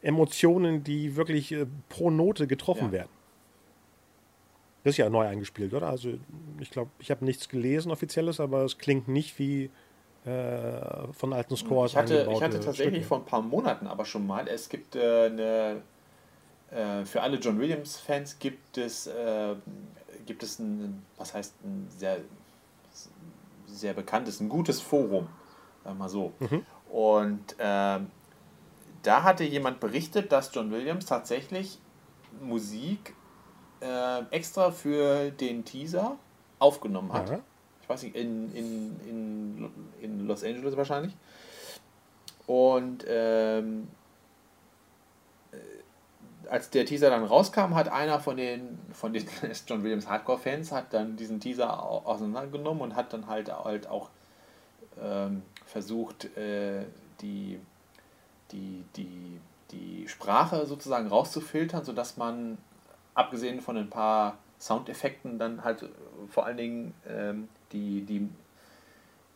Speaker 1: Emotionen, die wirklich äh, pro Note getroffen
Speaker 2: Ja.
Speaker 1: werden. Das ist ja neu eingespielt, oder? Also ich glaube, ich habe nichts gelesen offizielles, aber es klingt nicht wie äh, von alten Scores.
Speaker 2: Ich hatte, ich hatte tatsächlich Stücke. vor ein paar Monaten aber schon mal, es gibt äh, eine, äh, für alle John Williams-Fans gibt es, äh, gibt es ein, was heißt ein sehr, sehr bekanntes, ein gutes Forum, sagen mal so. Mhm. Und ähm, da hatte jemand berichtet, dass John Williams tatsächlich Musik äh, extra für den Teaser aufgenommen hat. Ja. Ich weiß nicht, in, in, in, in Los Angeles wahrscheinlich. Und ähm, äh, als der Teaser dann rauskam, hat einer von den, von den John Williams Hardcore-Fans hat dann diesen Teaser auseinandergenommen und hat dann halt, halt auch ähm, versucht, äh, die, die, die, die Sprache sozusagen rauszufiltern, sodass man abgesehen von ein paar Soundeffekten dann halt vor allen Dingen ähm, die, die,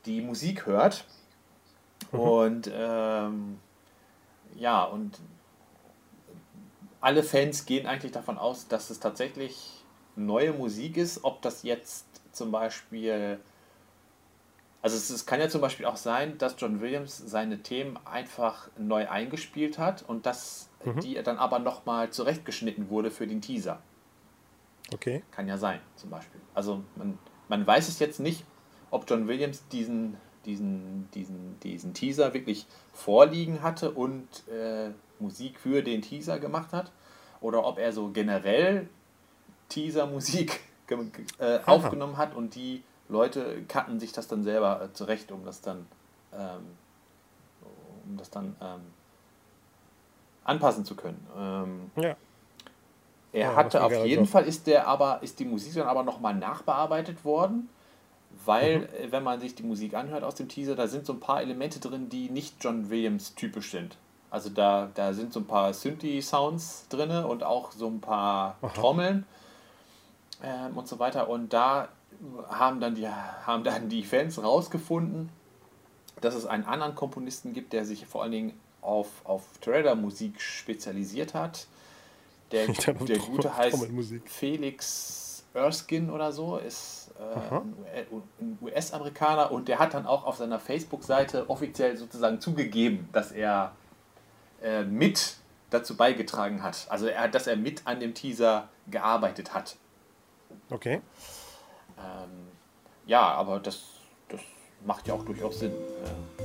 Speaker 2: die Musik hört. Mhm. Und ähm, ja, und alle Fans gehen eigentlich davon aus, dass es tatsächlich neue Musik ist. Ob das jetzt zum Beispiel, also es, es kann ja zum Beispiel auch sein, dass John Williams seine Themen einfach neu eingespielt hat und dass mhm. die dann aber nochmal zurechtgeschnitten wurde für den Teaser.
Speaker 1: Okay.
Speaker 2: Kann ja sein, zum Beispiel. Also man, man weiß es jetzt nicht, ob John Williams diesen, diesen, diesen, diesen Teaser wirklich vorliegen hatte und äh, Musik für den Teaser gemacht hat oder ob er so generell Teaser-Musik äh, aufgenommen hat und die Leute cutten sich das dann selber äh, zurecht, um das dann, ähm, um das dann ähm, anpassen zu können. Ähm, ja. Er ja, hatte auf jeden Fall ist der aber ist die Musik dann aber nochmal nachbearbeitet worden, weil mhm. Äh, wenn man sich die Musik anhört aus dem Teaser, da sind so ein paar Elemente drin, die nicht John Williams typisch sind. Also da, da sind so ein paar Synthi-Sounds drin und auch so ein paar Aha. Trommeln ähm, und so weiter. Und da haben dann, die, haben dann die Fans rausgefunden, dass es einen anderen Komponisten gibt, der sich vor allen Dingen auf, auf Trailer-Musik spezialisiert hat. Der, der Gute heißt Felix Erskine oder so, ist ein US-Amerikaner und der hat dann auch auf seiner Facebook-Seite offiziell sozusagen zugegeben, dass er äh, mit dazu beigetragen hat. Also er, dass er mit an dem Teaser gearbeitet hat.
Speaker 1: Okay.
Speaker 2: Ähm, ja, aber das, das macht ja auch durchaus Sinn. Äh.